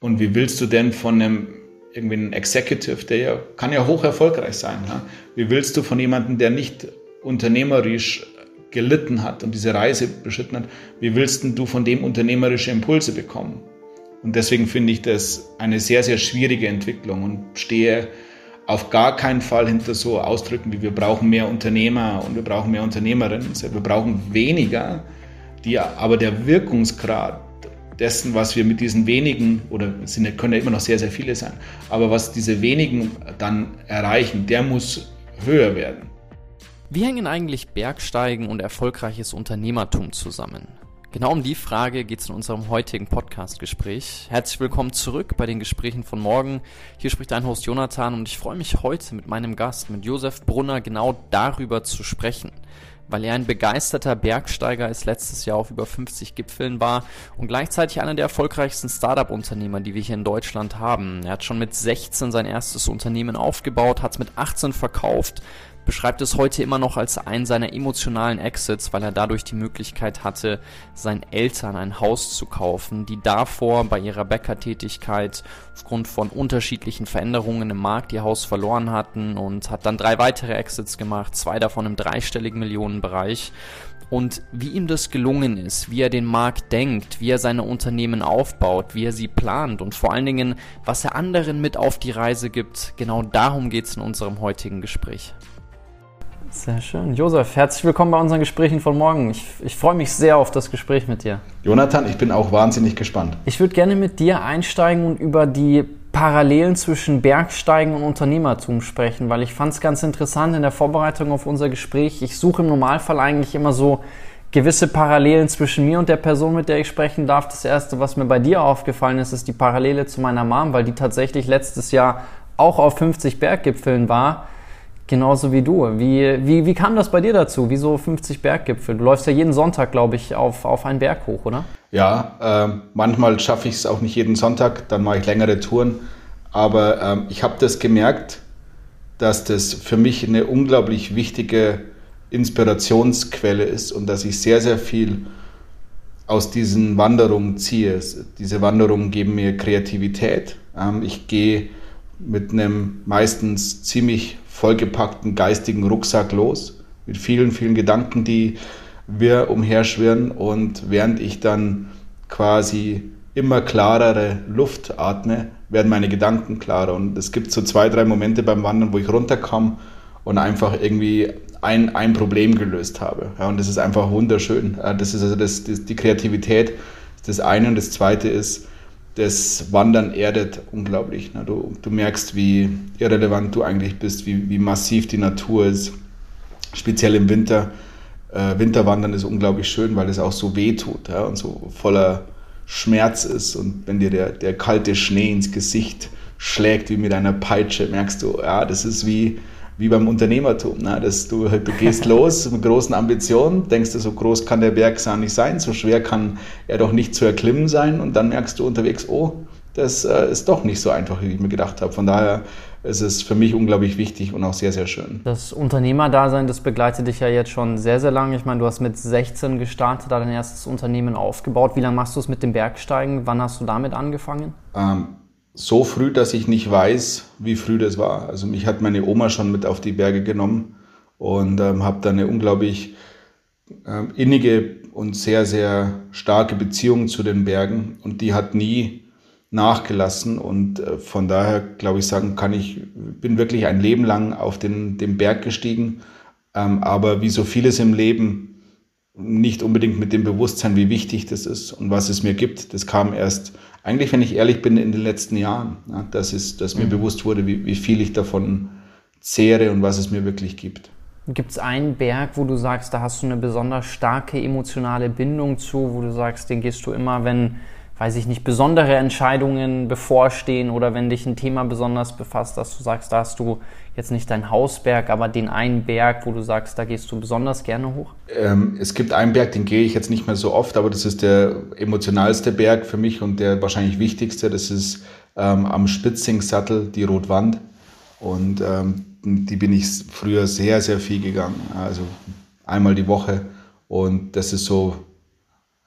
Und wie willst du denn von einem irgendwie einen Executive, der ja, kann ja hoch erfolgreich sein. Ja? Wie willst du von jemandem, der nicht unternehmerisch gelitten hat und diese Reise beschritten hat, wie willst du von dem unternehmerische Impulse bekommen? Und deswegen finde ich das eine sehr, sehr schwierige Entwicklung und stehe auf gar keinen Fall hinter so Ausdrücken wie wir brauchen mehr Unternehmer und wir brauchen mehr Unternehmerinnen. Wir brauchen weniger, die aber der Wirkungsgrad dessen, was wir mit diesen wenigen, oder es sind, können ja immer noch sehr, sehr viele sein, aber was diese wenigen dann erreichen, der muss höher werden. Wie hängen eigentlich Bergsteigen und erfolgreiches Unternehmertum zusammen? Genau um die Frage geht es in unserem heutigen Podcast-Gespräch. Herzlich willkommen zurück bei den Gesprächen von morgen. Hier spricht dein Host Jonathan und ich freue mich heute mit meinem Gast, mit Josef Brunner, genau darüber zu sprechen weil er ein begeisterter Bergsteiger ist, letztes Jahr auf über 50 Gipfeln war und gleichzeitig einer der erfolgreichsten Startup-Unternehmer, die wir hier in Deutschland haben. Er hat schon mit 16 sein erstes Unternehmen aufgebaut, hat es mit 18 verkauft, beschreibt es heute immer noch als einen seiner emotionalen Exits, weil er dadurch die Möglichkeit hatte, seinen Eltern ein Haus zu kaufen, die davor bei ihrer Bäckertätigkeit aufgrund von unterschiedlichen Veränderungen im Markt ihr Haus verloren hatten und hat dann drei weitere Exits gemacht, zwei davon im dreistelligen Millionenbereich und wie ihm das gelungen ist, wie er den Markt denkt, wie er seine Unternehmen aufbaut, wie er sie plant und vor allen Dingen, was er anderen mit auf die Reise gibt, genau darum geht es in unserem heutigen Gespräch. Sehr schön. Josef, herzlich willkommen bei unseren Gesprächen von morgen. Ich, ich freue mich sehr auf das Gespräch mit dir. Jonathan, ich bin auch wahnsinnig gespannt. Ich würde gerne mit dir einsteigen und über die Parallelen zwischen Bergsteigen und Unternehmertum sprechen, weil ich fand es ganz interessant in der Vorbereitung auf unser Gespräch. Ich suche im Normalfall eigentlich immer so gewisse Parallelen zwischen mir und der Person, mit der ich sprechen darf. Das erste, was mir bei dir aufgefallen ist, ist die Parallele zu meiner Mom, weil die tatsächlich letztes Jahr auch auf 50 Berggipfeln war Genauso wie du. Wie, wie, wie kam das bei dir dazu? Wieso 50 Berggipfel? Du läufst ja jeden Sonntag, glaube ich, auf, auf einen Berg hoch, oder? Ja, äh, manchmal schaffe ich es auch nicht jeden Sonntag, dann mache ich längere Touren. Aber ähm, ich habe das gemerkt, dass das für mich eine unglaublich wichtige Inspirationsquelle ist und dass ich sehr, sehr viel aus diesen Wanderungen ziehe. Diese Wanderungen geben mir Kreativität. Ähm, ich gehe mit einem meistens ziemlich vollgepackten geistigen Rucksack los mit vielen, vielen Gedanken, die wir umherschwirren. Und während ich dann quasi immer klarere Luft atme, werden meine Gedanken klarer. Und es gibt so zwei, drei Momente beim Wandern, wo ich runterkomme und einfach irgendwie ein, ein Problem gelöst habe. Ja, und das ist einfach wunderschön. Das ist also das, das, die Kreativität, das eine. Und das zweite ist, das Wandern erdet unglaublich. Ne? Du, du merkst, wie irrelevant du eigentlich bist, wie, wie massiv die Natur ist. Speziell im Winter. Äh, Winterwandern ist unglaublich schön, weil es auch so weh tut ja? und so voller Schmerz ist. Und wenn dir der, der kalte Schnee ins Gesicht schlägt, wie mit einer Peitsche, merkst du, ja, das ist wie, wie beim Unternehmertum. Ne? Dass du, du gehst los mit großen Ambitionen, denkst du, so groß kann der Berg nicht sein, so schwer kann er doch nicht zu erklimmen sein und dann merkst du unterwegs, oh, das äh, ist doch nicht so einfach, wie ich mir gedacht habe. Von daher ist es für mich unglaublich wichtig und auch sehr, sehr schön. Das Unternehmerdasein, das begleitet dich ja jetzt schon sehr, sehr lange. Ich meine, du hast mit 16 gestartet, da dein erstes Unternehmen aufgebaut. Wie lange machst du es mit dem Bergsteigen? Wann hast du damit angefangen? Ähm, so früh, dass ich nicht weiß, wie früh das war. Also mich hat meine Oma schon mit auf die Berge genommen und ähm, habe da eine unglaublich ähm, innige und sehr, sehr starke Beziehung zu den Bergen und die hat nie nachgelassen und äh, von daher glaube ich sagen kann ich bin wirklich ein Leben lang auf den, den Berg gestiegen, ähm, aber wie so vieles im Leben nicht unbedingt mit dem Bewusstsein, wie wichtig das ist und was es mir gibt. Das kam erst eigentlich, wenn ich ehrlich bin, in den letzten Jahren, ja, dass, es, dass mir mhm. bewusst wurde, wie, wie viel ich davon zehre und was es mir wirklich gibt. Gibt es einen Berg, wo du sagst, da hast du eine besonders starke emotionale Bindung zu, wo du sagst, den gehst du immer, wenn, weiß ich nicht, besondere Entscheidungen bevorstehen oder wenn dich ein Thema besonders befasst, dass du sagst, da hast du jetzt nicht dein Hausberg, aber den einen Berg, wo du sagst, da gehst du besonders gerne hoch? Ähm, es gibt einen Berg, den gehe ich jetzt nicht mehr so oft, aber das ist der emotionalste Berg für mich und der wahrscheinlich wichtigste. Das ist ähm, am Spitzingsattel die Rotwand. Und ähm, die bin ich früher sehr, sehr viel gegangen. Also einmal die Woche. Und das ist so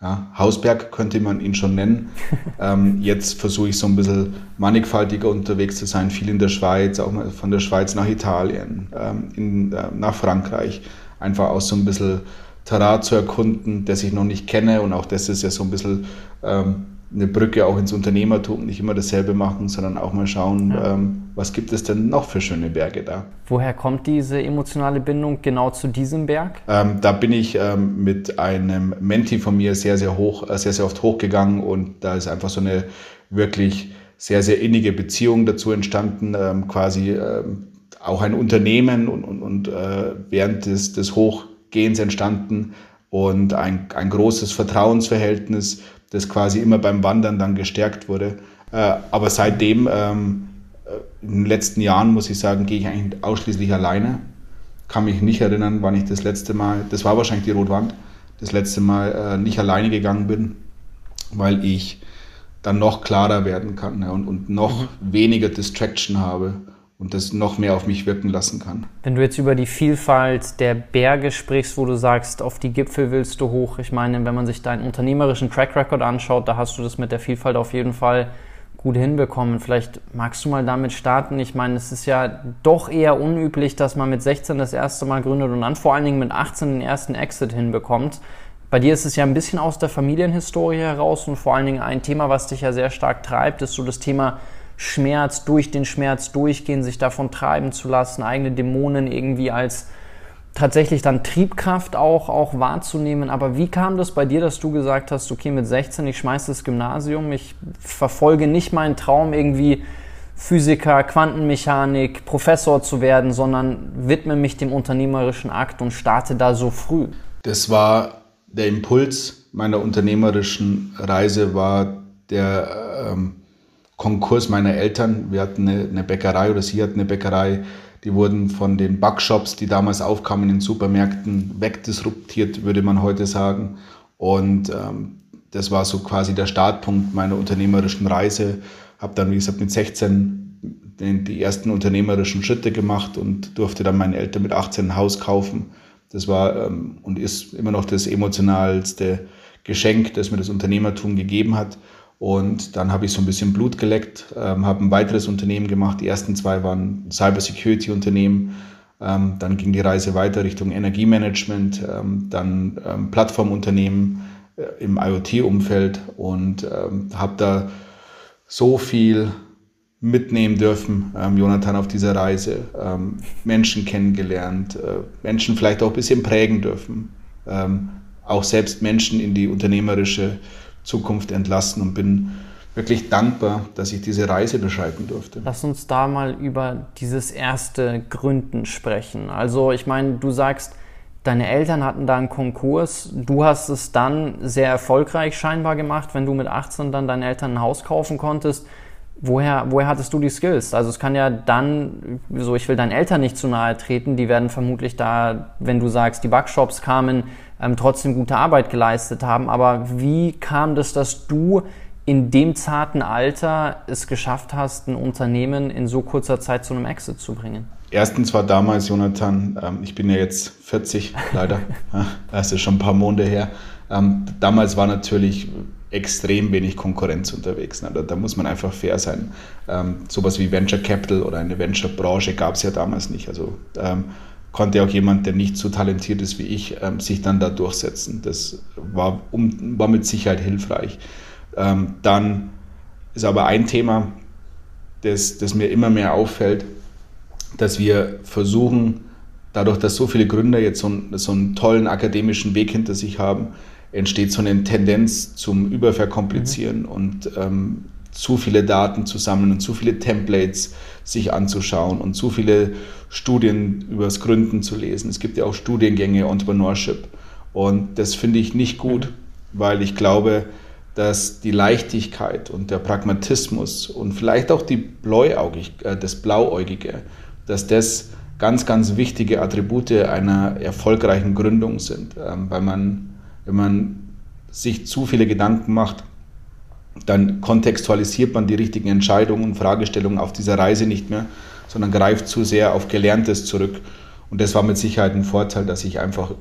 Ja, Hausberg könnte man ihn schon nennen. ähm, jetzt versuche ich so ein bisschen mannigfaltiger unterwegs zu sein, viel in der Schweiz, auch mal von der Schweiz nach Italien, ähm, in, äh, nach Frankreich, einfach auch so ein bisschen Terrain zu erkunden, das ich noch nicht kenne und auch das ist ja so ein bisschen ähm, eine Brücke auch ins Unternehmertum, nicht immer dasselbe machen, sondern auch mal schauen, ja. ähm, was gibt es denn noch für schöne Berge da. Woher kommt diese emotionale Bindung genau zu diesem Berg? Ähm, da bin ich ähm, mit einem Menti von mir sehr, sehr hoch, äh, sehr, sehr oft hochgegangen und da ist einfach so eine wirklich sehr, sehr innige Beziehung dazu entstanden, ähm, quasi ähm, auch ein Unternehmen und, und, und äh, während des, des Hochgehens entstanden und ein, ein großes Vertrauensverhältnis das quasi immer beim Wandern dann gestärkt wurde. Äh, aber seitdem, ähm, äh, in den letzten Jahren, muss ich sagen, gehe ich eigentlich ausschließlich alleine. Kann mich nicht erinnern, wann ich das letzte Mal, das war wahrscheinlich die Rotwand, das letzte Mal äh, nicht alleine gegangen bin, weil ich dann noch klarer werden kann ja, und, und noch mhm. weniger Distraction habe und das noch mehr auf mich wirken lassen kann. Wenn du jetzt über die Vielfalt der Berge sprichst, wo du sagst, auf die Gipfel willst du hoch, ich meine, wenn man sich deinen unternehmerischen Track Record anschaut, da hast du das mit der Vielfalt auf jeden Fall gut hinbekommen. Vielleicht magst du mal damit starten. Ich meine, es ist ja doch eher unüblich, dass man mit 16 das erste Mal gründet und dann vor allen Dingen mit 18 den ersten Exit hinbekommt. Bei dir ist es ja ein bisschen aus der Familienhistorie heraus und vor allen Dingen ein Thema, was dich ja sehr stark treibt, ist so das Thema Schmerz, durch den Schmerz durchgehen, sich davon treiben zu lassen, eigene Dämonen irgendwie als tatsächlich dann Triebkraft auch, auch wahrzunehmen. Aber wie kam das bei dir, dass du gesagt hast, okay, mit 16, ich schmeiße das Gymnasium, ich verfolge nicht meinen Traum irgendwie Physiker, Quantenmechanik, Professor zu werden, sondern widme mich dem unternehmerischen Akt und starte da so früh? Das war der Impuls meiner unternehmerischen Reise, war der ähm, Konkurs meiner Eltern. Wir hatten eine, eine, Bäckerei oder sie hatten eine Bäckerei. Die wurden von den Backshops, die damals aufkamen in den Supermärkten, wegdisruptiert, würde man heute sagen. Und ähm, das war so quasi der Startpunkt meiner unternehmerischen Reise. Habe dann, wie gesagt, mit 16 den, die ersten unternehmerischen Schritte gemacht und durfte dann meinen Eltern mit 18 ein Haus kaufen. Das war ähm, und ist immer noch das emotionalste Geschenk, das mir das Unternehmertum gegeben hat. Und dann habe ich so ein bisschen Blut geleckt, ähm, habe ein weiteres Unternehmen gemacht. Die ersten zwei waren Cybersecurity-Unternehmen. Ähm, dann ging die Reise weiter Richtung Energiemanagement, ähm, dann ähm, Plattformunternehmen äh, im IoT-Umfeld und ähm, habe da so viel mitnehmen dürfen, ähm, Jonathan, auf dieser Reise. Menschen kennengelernt, äh, Menschen vielleicht auch ein bisschen prägen dürfen. auch selbst Menschen in die unternehmerische Zukunft entlassen und bin wirklich dankbar, dass ich diese Reise beschreiten durfte. Lass uns da mal über dieses erste Gründen sprechen. Also ich meine, du sagst, deine Eltern hatten da einen Konkurs, du hast es dann sehr erfolgreich scheinbar gemacht, wenn du mit 18 dann deinen Eltern ein Haus kaufen konntest. Woher, woher hattest du die Skills? Also es kann ja dann, so ich will deinen Eltern nicht zu nahe treten, die werden vermutlich da, wenn du sagst, die Backshops kamen, ähm, trotzdem gute Arbeit geleistet haben. Aber wie kam das, dass du in dem zarten Alter es geschafft hast, ein Unternehmen in so kurzer Zeit zu einem Exit zu bringen? Erstens war damals, Jonathan, ähm, ich bin ja jetzt 40, leider, das ist schon ein paar Monate her. Ähm, damals war natürlich extrem wenig Konkurrenz unterwegs. Da, da muss man einfach fair sein. Ähm, sowas wie Venture Capital oder eine Venture-Branche gab es ja damals nicht. Also ähm, konnte auch jemand, der nicht so talentiert ist wie ich, ähm, sich dann da durchsetzen. Das war, um, war mit Sicherheit hilfreich. Ähm, dann ist aber ein Thema, das, das mir immer mehr auffällt, dass wir versuchen, dadurch, dass so viele Gründer jetzt so, so einen tollen akademischen Weg hinter sich haben, entsteht so eine Tendenz zum Überverkomplizieren mhm. und ähm, zu viele Daten zu sammeln und zu viele Templates sich anzuschauen und zu viele Studien übers Gründen zu lesen. Es gibt ja auch Studiengänge Entrepreneurship und das finde ich nicht gut, weil ich glaube, dass die Leichtigkeit und der Pragmatismus und vielleicht auch die Bläuaugig, äh, das Blauäugige, dass das ganz, ganz wichtige Attribute einer erfolgreichen Gründung sind, ähm, weil man, wenn man sich zu viele Gedanken macht, dann kontextualisiert man die richtigen Entscheidungen und Fragestellungen auf dieser Reise nicht mehr, sondern greift zu sehr auf Gelerntes zurück. Und das war mit Sicherheit ein Vorteil, dass ich einfach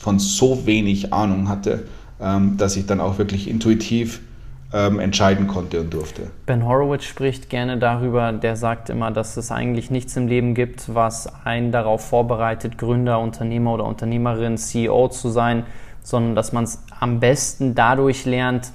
von so wenig Ahnung hatte ähm, dass ich dann auch wirklich intuitiv ähm, entscheiden konnte und durfte. Ben Horowitz spricht gerne darüber, der sagt immer, dass es eigentlich nichts im Leben gibt, was einen darauf vorbereitet, Gründer, Unternehmer oder Unternehmerin, CEO zu sein, sondern dass man es am besten dadurch lernt,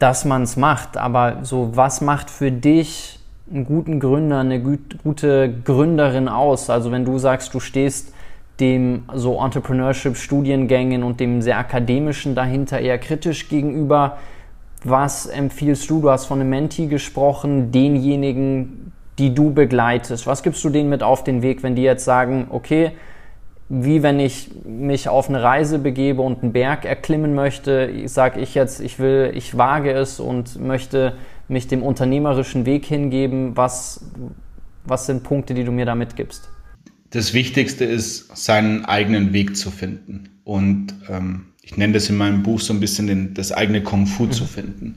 dass man es macht. Aber so, was macht für dich einen guten Gründer, eine gute Gründerin aus? Also wenn du sagst, du stehst dem so Entrepreneurship-Studiengängen und dem sehr akademischen dahinter eher kritisch gegenüber, was empfiehlst du? Du hast von einem Menti gesprochen, denjenigen, die du begleitest. Was gibst du denen mit auf den Weg, wenn die jetzt sagen, okay, wie wenn ich mich auf eine Reise begebe und einen Berg erklimmen möchte, sage ich jetzt, ich will, ich wage es und möchte mich dem unternehmerischen Weg hingeben. Was, was sind Punkte, die du mir da mitgibst? Das Wichtigste ist, seinen eigenen Weg zu finden. Und ähm, ich nenne das in meinem Buch so ein bisschen den, das eigene Kung Fu mhm. zu finden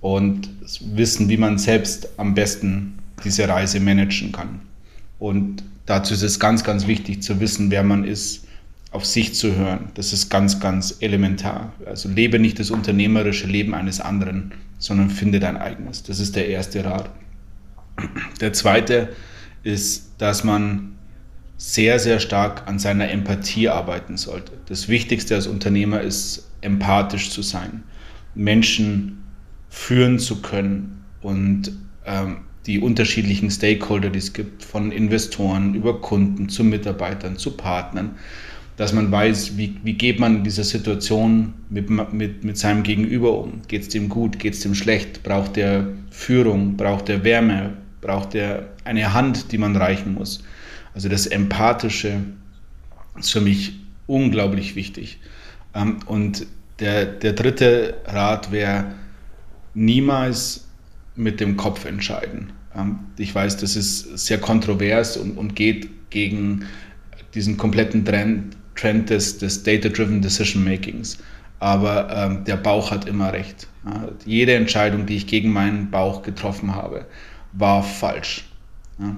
und wissen, wie man selbst am besten diese Reise managen kann. Und dazu ist es ganz, ganz wichtig zu wissen, wer man ist, auf sich zu hören. Das ist ganz, ganz elementar. Also lebe nicht das unternehmerische Leben eines anderen, sondern finde dein eigenes. Das ist der erste Rat. Der zweite ist, dass man sehr, sehr stark an seiner Empathie arbeiten sollte. Das Wichtigste als Unternehmer ist, empathisch zu sein, Menschen führen zu können und ähm, die unterschiedlichen Stakeholder, die es gibt, von Investoren über Kunden zu Mitarbeitern zu Partnern, dass man weiß, wie, wie geht man in dieser Situation mit, mit, mit seinem Gegenüber um. Geht es dem gut, geht es dem schlecht? Braucht er Führung, braucht er Wärme, braucht er eine Hand, die man reichen muss? Also das Empathische ist für mich unglaublich wichtig. Ähm, und der, der dritte Rat wäre, niemals mit dem Kopf entscheiden. Ähm, ich weiß, das ist sehr kontrovers und, und geht gegen diesen kompletten Trend, Trend des, des Data-Driven Decision Makings. Aber ähm, der Bauch hat immer recht. Ja, jede Entscheidung, die ich gegen meinen Bauch getroffen habe, war falsch. Ja.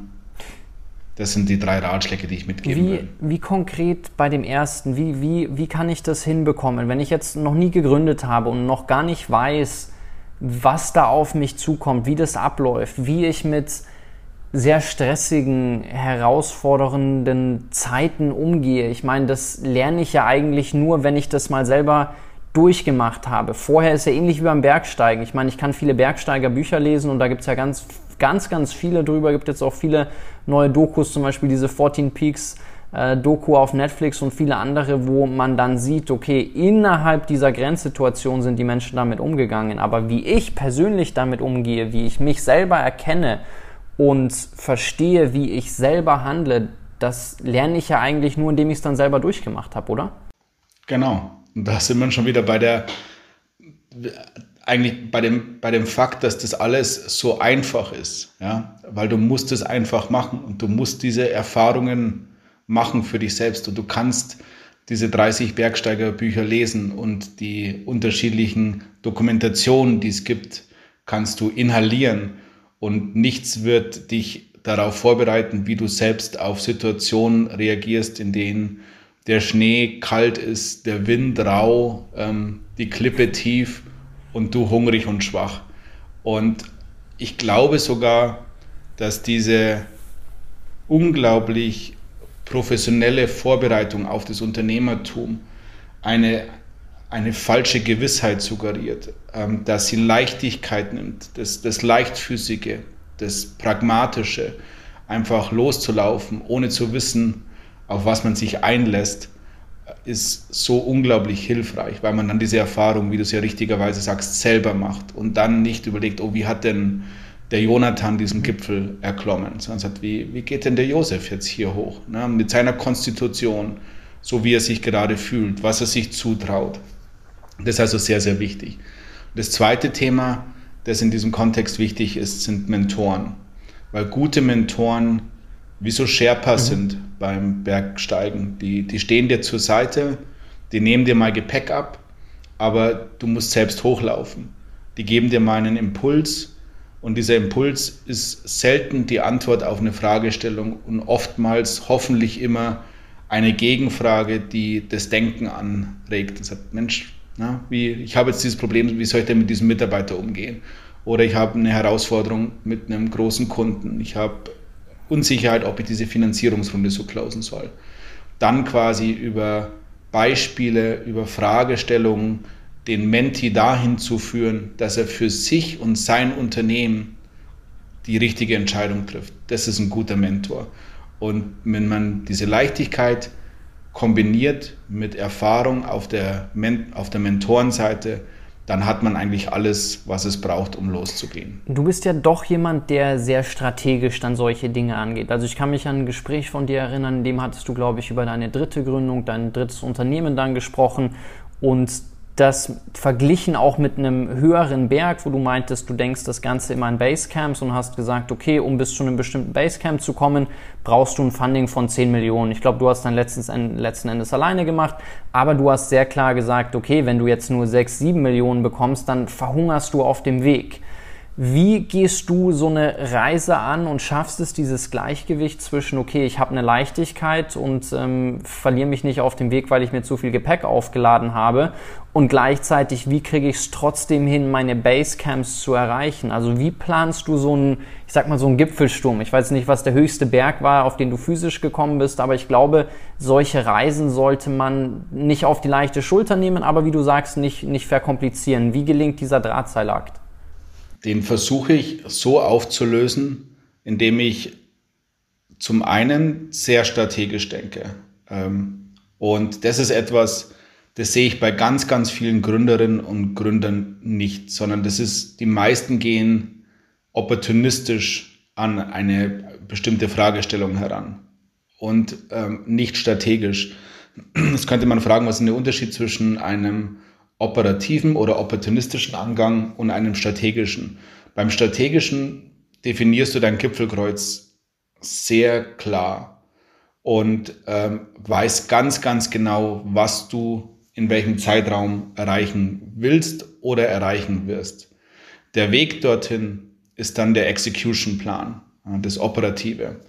Das sind die drei Ratschläge, die ich mitgeben wie, will. Wie konkret bei dem ersten, wie, wie, wie kann ich das hinbekommen? Wenn ich jetzt noch nie gegründet habe und noch gar nicht weiß, was da auf mich zukommt, wie das abläuft, wie ich mit sehr stressigen, herausfordernden Zeiten umgehe. Ich meine, das lerne ich ja eigentlich nur, wenn ich das mal selber durchgemacht habe. Vorher ist ja ähnlich wie beim Bergsteigen. Ich meine, ich kann viele Bergsteigerbücher lesen und da gibt es ja ganz ganz, ganz viele drüber. Gibt jetzt auch viele neue Dokus, zum Beispiel diese 14 Peaks äh, Doku auf Netflix und viele andere, wo man dann sieht, okay, innerhalb dieser Grenzsituation sind die Menschen damit umgegangen. Aber wie ich persönlich damit umgehe, wie ich mich selber erkenne und verstehe, wie ich selber handle, das lerne ich ja eigentlich nur, indem ich es dann selber durchgemacht habe, oder? Genau. Und da sind wir schon wieder bei der eigentlich bei dem, bei dem Fakt, dass das alles so einfach ist, ja, weil du musst es einfach machen und du musst diese Erfahrungen machen für dich selbst und du kannst diese 30 Bergsteigerbücher lesen und die unterschiedlichen Dokumentationen, die es gibt, kannst du inhalieren und nichts wird dich darauf vorbereiten, wie du selbst auf Situationen reagierst, in denen der Schnee kalt ist, der Wind rau, ähm, die Klippe tief und du hungrig und schwach. Und ich glaube sogar, dass diese unglaublich professionelle Vorbereitung auf das Unternehmertum eine, eine falsche Gewissheit suggeriert, ähm, dass sie Leichtigkeit nimmt, das, das Leichtfüßige, das Pragmatische, einfach loszulaufen, ohne zu wissen, auf was man sich einlässt ist so unglaublich hilfreich, weil man dann diese Erfahrung, wie du es ja richtigerweise sagst, selber macht und dann nicht überlegt, oh, wie hat denn der Jonathan diesen Gipfel erklommen, sondern sagt, wie, wie geht denn der Josef jetzt hier hoch, ne? mit seiner Konstitution, so wie er sich gerade fühlt, was er sich zutraut. Das ist also sehr, sehr wichtig. Das zweite Thema, das in diesem Kontext wichtig ist, sind Mentoren, weil gute Mentoren wie so Sherpas mhm. sind beim Bergsteigen. Die, die stehen dir zur Seite, die nehmen dir mal Gepäck ab, aber du musst selbst hochlaufen. Die geben dir mal einen Impuls und dieser Impuls ist selten die Antwort auf eine Fragestellung und oftmals hoffentlich immer eine Gegenfrage, die das Denken anregt und sagt, Mensch, Na, wie, ich habe jetzt dieses Problem, wie soll ich denn mit diesem Mitarbeiter umgehen? Oder ich habe eine Herausforderung mit einem großen Kunden. Ich habe Unsicherheit, ob ich diese Finanzierungsrunde so closen soll. Dann quasi über Beispiele, über Fragestellungen den Menti dahin zu führen, dass er für sich und sein Unternehmen die richtige Entscheidung trifft. Das ist ein guter Mentor. Und wenn man diese Leichtigkeit kombiniert mit Erfahrung auf der, Men auf der Mentorenseite, dann hat man eigentlich alles, was es braucht, um loszugehen. Du bist ja doch jemand, der sehr strategisch dann solche Dinge angeht. Also ich kann mich an ein Gespräch von dir erinnern, in dem hattest du, glaube ich, über deine dritte Gründung, dein drittes Unternehmen dann gesprochen und das verglichen auch mit einem höheren Berg, wo du meintest, du denkst das Ganze immer in Basecamps und hast gesagt, okay, um bis zu einem bestimmten Basecamp zu kommen, brauchst du ein Funding von 10 Millionen. Ich glaube, du hast dann letztens, letzten Endes alleine gemacht, aber du hast sehr klar gesagt, okay, wenn du jetzt nur 6, 7 Millionen bekommst, dann verhungerst du auf dem Weg. Wie gehst du so eine Reise an und schaffst es, dieses Gleichgewicht zwischen, okay, ich habe eine Leichtigkeit und ähm, verliere mich nicht auf dem Weg, weil ich mir zu viel Gepäck aufgeladen habe und gleichzeitig, wie kriege ich es trotzdem hin, meine Basecamps zu erreichen? Also wie planst du so einen, ich sag mal, so einen Gipfelsturm? Ich weiß nicht, was der höchste Berg war, auf den du physisch gekommen bist, aber ich glaube, solche Reisen sollte man nicht auf die leichte Schulter nehmen, aber wie du sagst, nicht, nicht verkomplizieren. Wie gelingt dieser Drahtseilakt? Den versuche ich so aufzulösen, indem ich zum einen sehr strategisch denke. Ähm, und das ist etwas, das sehe ich bei ganz, ganz vielen Gründerinnen und Gründern nicht, sondern das ist, die meisten gehen opportunistisch an eine bestimmte Fragestellung heran und ähm, nicht strategisch. Jetzt könnte man fragen, was ist der Unterschied zwischen einem operativen oder opportunistischen Angang und einem strategischen. Beim strategischen definierst du dein Gipfelkreuz sehr klar und ähm, weißt ganz, ganz genau, was du in welchem Zeitraum erreichen willst oder erreichen wirst. Der Weg dorthin ist dann der Execution Plan, das Operative.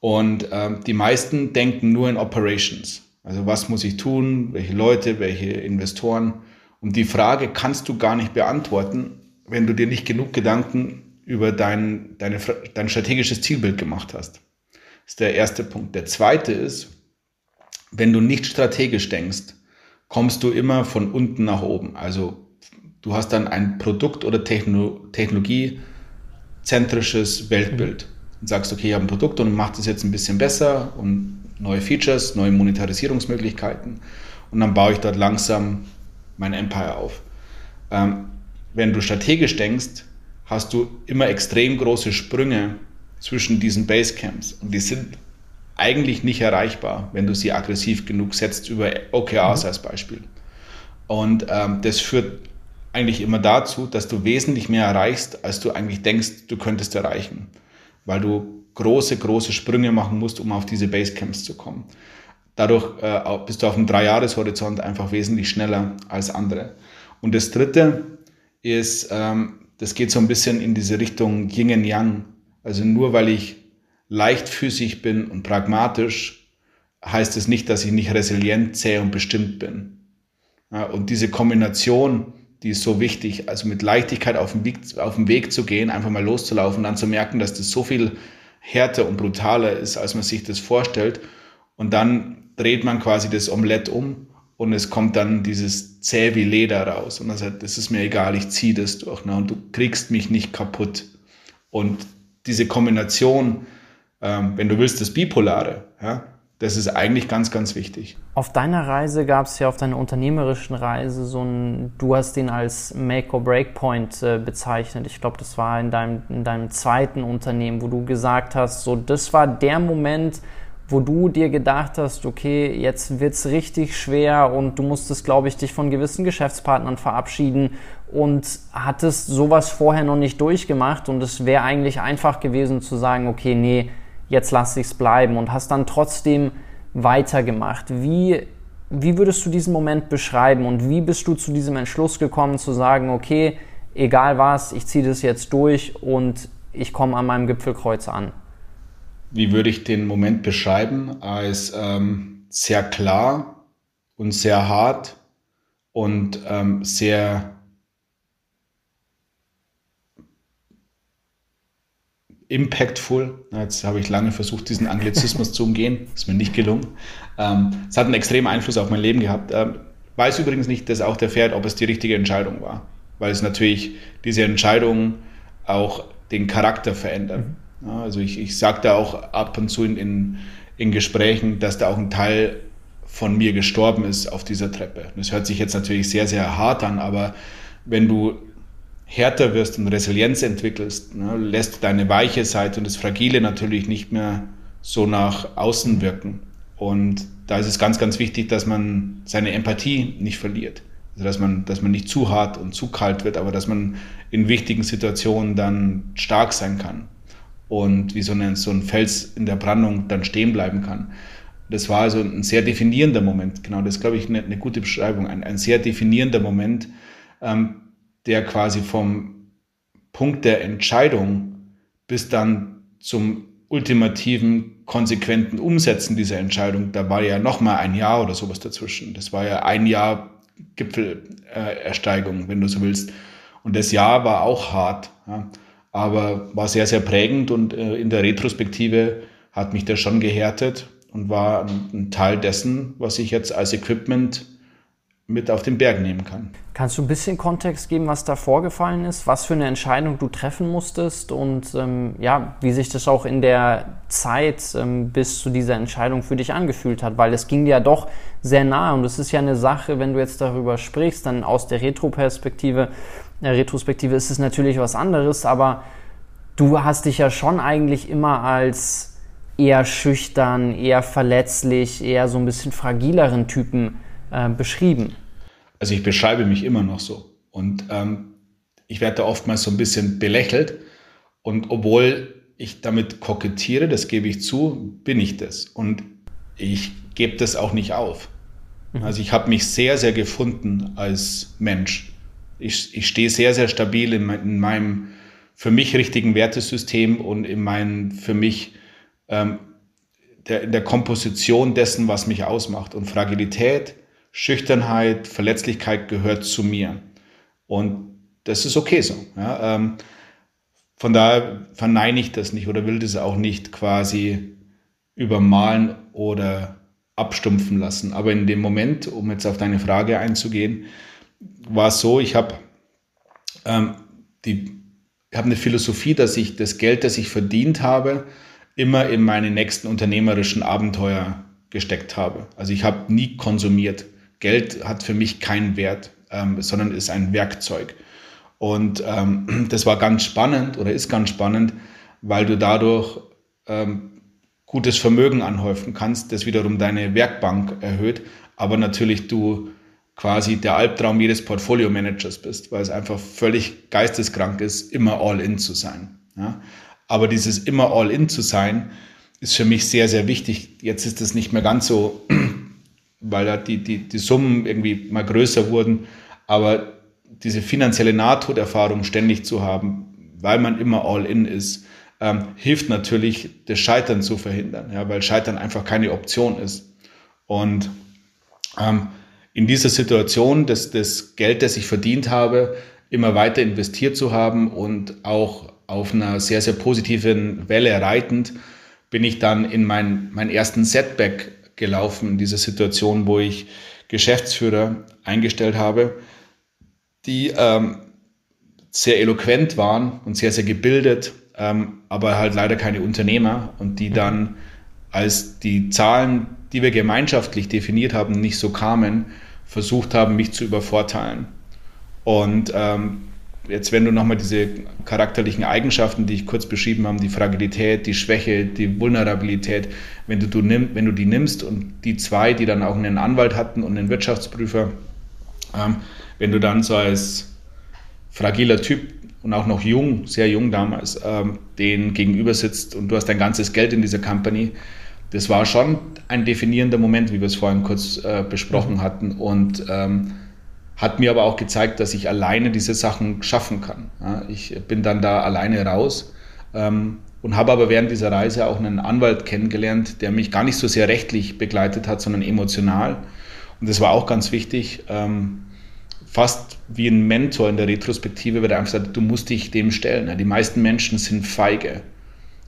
Und ähm, die meisten denken nur in Operations. Also was muss ich tun, welche Leute, welche Investoren. Und die Frage kannst du gar nicht beantworten, wenn du dir nicht genug Gedanken über dein, deine, dein strategisches Zielbild gemacht hast. Das ist der erste Punkt. Der zweite ist, wenn du nicht strategisch denkst, kommst du immer von unten nach oben. Also du hast dann ein Produkt- oder Techno technologiezentrisches Weltbild und sagst, okay, ich habe ein Produkt und mache das jetzt ein bisschen besser und neue Features, neue Monetarisierungsmöglichkeiten und dann baue ich dort langsam mein Empire auf. Ähm, wenn du strategisch denkst, hast du immer extrem große Sprünge zwischen diesen Basecamps und die sind eigentlich nicht erreichbar, wenn du sie aggressiv genug setzt über OKRs mhm. als Beispiel. Und ähm, das führt eigentlich immer dazu, dass du wesentlich mehr erreichst, als du eigentlich denkst, du könntest erreichen, weil du große, große Sprünge machen musst, um auf diese Basecamps zu kommen. Dadurch äh, bist du auf einem Dreijahreshorizont einfach wesentlich schneller als andere. Und das Dritte ist, ähm, das geht so ein bisschen in diese Richtung Yin und Yang. Also nur weil ich leichtfüßig bin und pragmatisch, heißt es nicht, dass ich nicht resilient, zäh und bestimmt bin. Ja, und diese Kombination, die ist so wichtig, also mit Leichtigkeit auf den, Weg, auf den Weg zu gehen, einfach mal loszulaufen, dann zu merken, dass das so viel härter und brutaler ist, als man sich das vorstellt. Und dann dreht man quasi das Omelett um und es kommt dann dieses zäh wie Leder raus. Und er sagt, das ist mir egal, ich ziehe das durch. Ne? Und du kriegst mich nicht kaputt. Und diese Kombination, ähm, wenn du willst, das Bipolare, ja, das ist eigentlich ganz, ganz wichtig. Auf deiner Reise gab es ja auf deiner unternehmerischen Reise so ein, du hast den als Make-or-Break-Point äh, bezeichnet. Ich glaube, das war in deinem, in deinem zweiten Unternehmen, wo du gesagt hast, so, das war der Moment, wo du dir gedacht hast, okay, jetzt wird's richtig schwer und du musstest, glaube ich, dich von gewissen Geschäftspartnern verabschieden und hattest sowas vorher noch nicht durchgemacht und es wäre eigentlich einfach gewesen zu sagen, okay, nee, jetzt lass ich's bleiben und hast dann trotzdem weitergemacht. Wie, wie würdest du diesen Moment beschreiben und wie bist du zu diesem Entschluss gekommen zu sagen, okay, egal was, ich ziehe das jetzt durch und ich komme an meinem Gipfelkreuz an? Wie würde ich den Moment beschreiben? Als ähm, sehr klar und sehr hart und ähm, sehr impactful. Jetzt habe ich lange versucht, diesen Anglizismus zu umgehen. Ist mir nicht gelungen. Ähm, es hat einen extremen Einfluss auf mein Leben gehabt. Ähm, weiß übrigens nicht, dass auch der Pferd, ob es die richtige Entscheidung war. Weil es natürlich diese Entscheidungen auch den Charakter verändern. Mhm. Ja, also ich, ich sage da auch ab und zu in, in, in Gesprächen, dass da auch ein Teil von mir gestorben ist auf dieser Treppe. Das hört sich jetzt natürlich sehr, sehr hart an, aber wenn du härter wirst und Resilienz entwickelst, ne, lässt deine weiche Seite und das Fragile natürlich nicht mehr so nach außen wirken. Und da ist es ganz, ganz wichtig, dass man seine Empathie nicht verliert. Also dass man, dass man nicht zu hart und zu kalt wird, aber dass man in wichtigen Situationen dann stark sein kann und wie so ein, so ein Fels in der Brandung dann stehen bleiben kann. Das war also ein sehr definierender Moment. Genau, das ist, glaube ich, eine, eine gute Beschreibung. Ein, ein sehr definierender Moment, ähm, der quasi vom Punkt der Entscheidung bis dann zum ultimativen, konsequenten Umsetzen dieser Entscheidung, da war ja noch mal ein Jahr oder sowas dazwischen. Das war ja ein Jahr Gipfelersteigung, wenn du so willst. Und das Jahr war auch hart, ja, aber war sehr, sehr prägend und äh, in der Retrospektive hat mich das schon gehärtet und war ein, Teil dessen, was ich jetzt als Equipment mit auf den Berg nehmen kann. Kannst du ein bisschen Kontext geben, was da vorgefallen ist, was für eine Entscheidung du treffen musstest und ähm, ja, wie sich das auch in der Zeit ähm, bis zu dieser Entscheidung für dich angefühlt hat, weil es ging ja doch sehr nahe und es ist ja eine Sache, wenn du jetzt darüber sprichst, dann aus der Retro-Perspektive, der Retrospektive ist es natürlich was anderes, aber du hast dich ja schon eigentlich immer als eher schüchtern, eher verletzlich, eher so ein bisschen fragileren Typen äh, beschrieben? Also ich beschreibe mich immer noch so. Und ähm, ich werde da oftmals so ein bisschen belächelt. Und obwohl ich damit kokettiere, das gebe ich zu, bin ich das. Und ich gebe das auch nicht auf. Mhm. Also ich habe mich sehr, sehr gefunden als Mensch. Ich, ich stehe sehr, sehr stabil in, in, meinem für mich richtigen Wertesystem und in meinem für mich ähm, der, in der Komposition dessen, was mich ausmacht. Und Fragilität Schüchternheit, Verletzlichkeit gehört zu mir. Und das ist okay so. Ja, ähm, von daher verneine ich das nicht oder will das auch nicht quasi übermalen oder abstumpfen lassen. Aber in dem Moment, um jetzt auf deine Frage einzugehen, war so, ich habe ähm, hab eine Philosophie, dass ich das Geld, das ich verdient habe, immer in meine nächsten unternehmerischen Abenteuer gesteckt habe. Also ich habe nie konsumiert. Geld hat für mich keinen Wert, ähm, sondern ist ein Werkzeug. Und ähm, das war ganz spannend oder ist ganz spannend, weil du dadurch ähm, gutes Vermögen anhäufen kannst, das wiederum deine Werkbank erhöht, aber natürlich du quasi der Albtraum jedes Portfolio-Managers bist, weil es einfach völlig geisteskrank ist, immer all-in zu sein. Ja? Aber dieses immer all-in zu sein, ist für mich sehr, sehr wichtig. Jetzt ist es nicht mehr ganz so weil die, die, die Summen irgendwie mal größer wurden. Aber diese finanzielle Nahtoderfahrung ständig zu haben, weil man immer all in ist, ähm, hilft natürlich, das Scheitern zu verhindern, ja, weil Scheitern einfach keine Option ist. Und ähm, in dieser Situation, das, das Geld, das ich verdient habe, immer weiter investiert zu haben und auch auf einer sehr, sehr positiven Welle reitend, bin ich dann in meinen mein ersten Setback gelaufen in dieser Situation, wo ich Geschäftsführer eingestellt habe, die ähm, sehr eloquent waren und sehr, sehr gebildet, ähm, aber halt leider keine Unternehmer und die dann, als die Zahlen, die wir gemeinschaftlich definiert haben, nicht so kamen, versucht haben, mich zu übervorteilen. Und ähm, jetzt, wenn du nochmal diese charakterlichen Eigenschaften, die ich kurz beschrieben habe, die Fragilität, die Schwäche, die Vulnerabilität, wenn du, du nimm, wenn du die nimmst und die zwei, die dann auch einen Anwalt hatten und einen Wirtschaftsprüfer, ähm, wenn du dann so als fragiler Typ und auch noch jung, sehr jung damals, ähm, den gegenüber sitzt und du hast dein ganzes Geld in dieser Company, das war schon ein definierender Moment, wie wir es vorhin kurz äh, besprochen hatten. Und ähm, hat mir aber auch gezeigt, dass ich alleine diese Sachen schaffen kann. Ja, ich bin dann da alleine raus ähm, und habe aber während dieser Reise auch einen Anwalt kennengelernt, der mich gar nicht so sehr rechtlich begleitet hat, sondern emotional. Und das war auch ganz wichtig. Ähm, fast wie ein Mentor in der Retrospektive, weil er einfach sagt, du musst dich dem stellen. Die meisten Menschen sind feige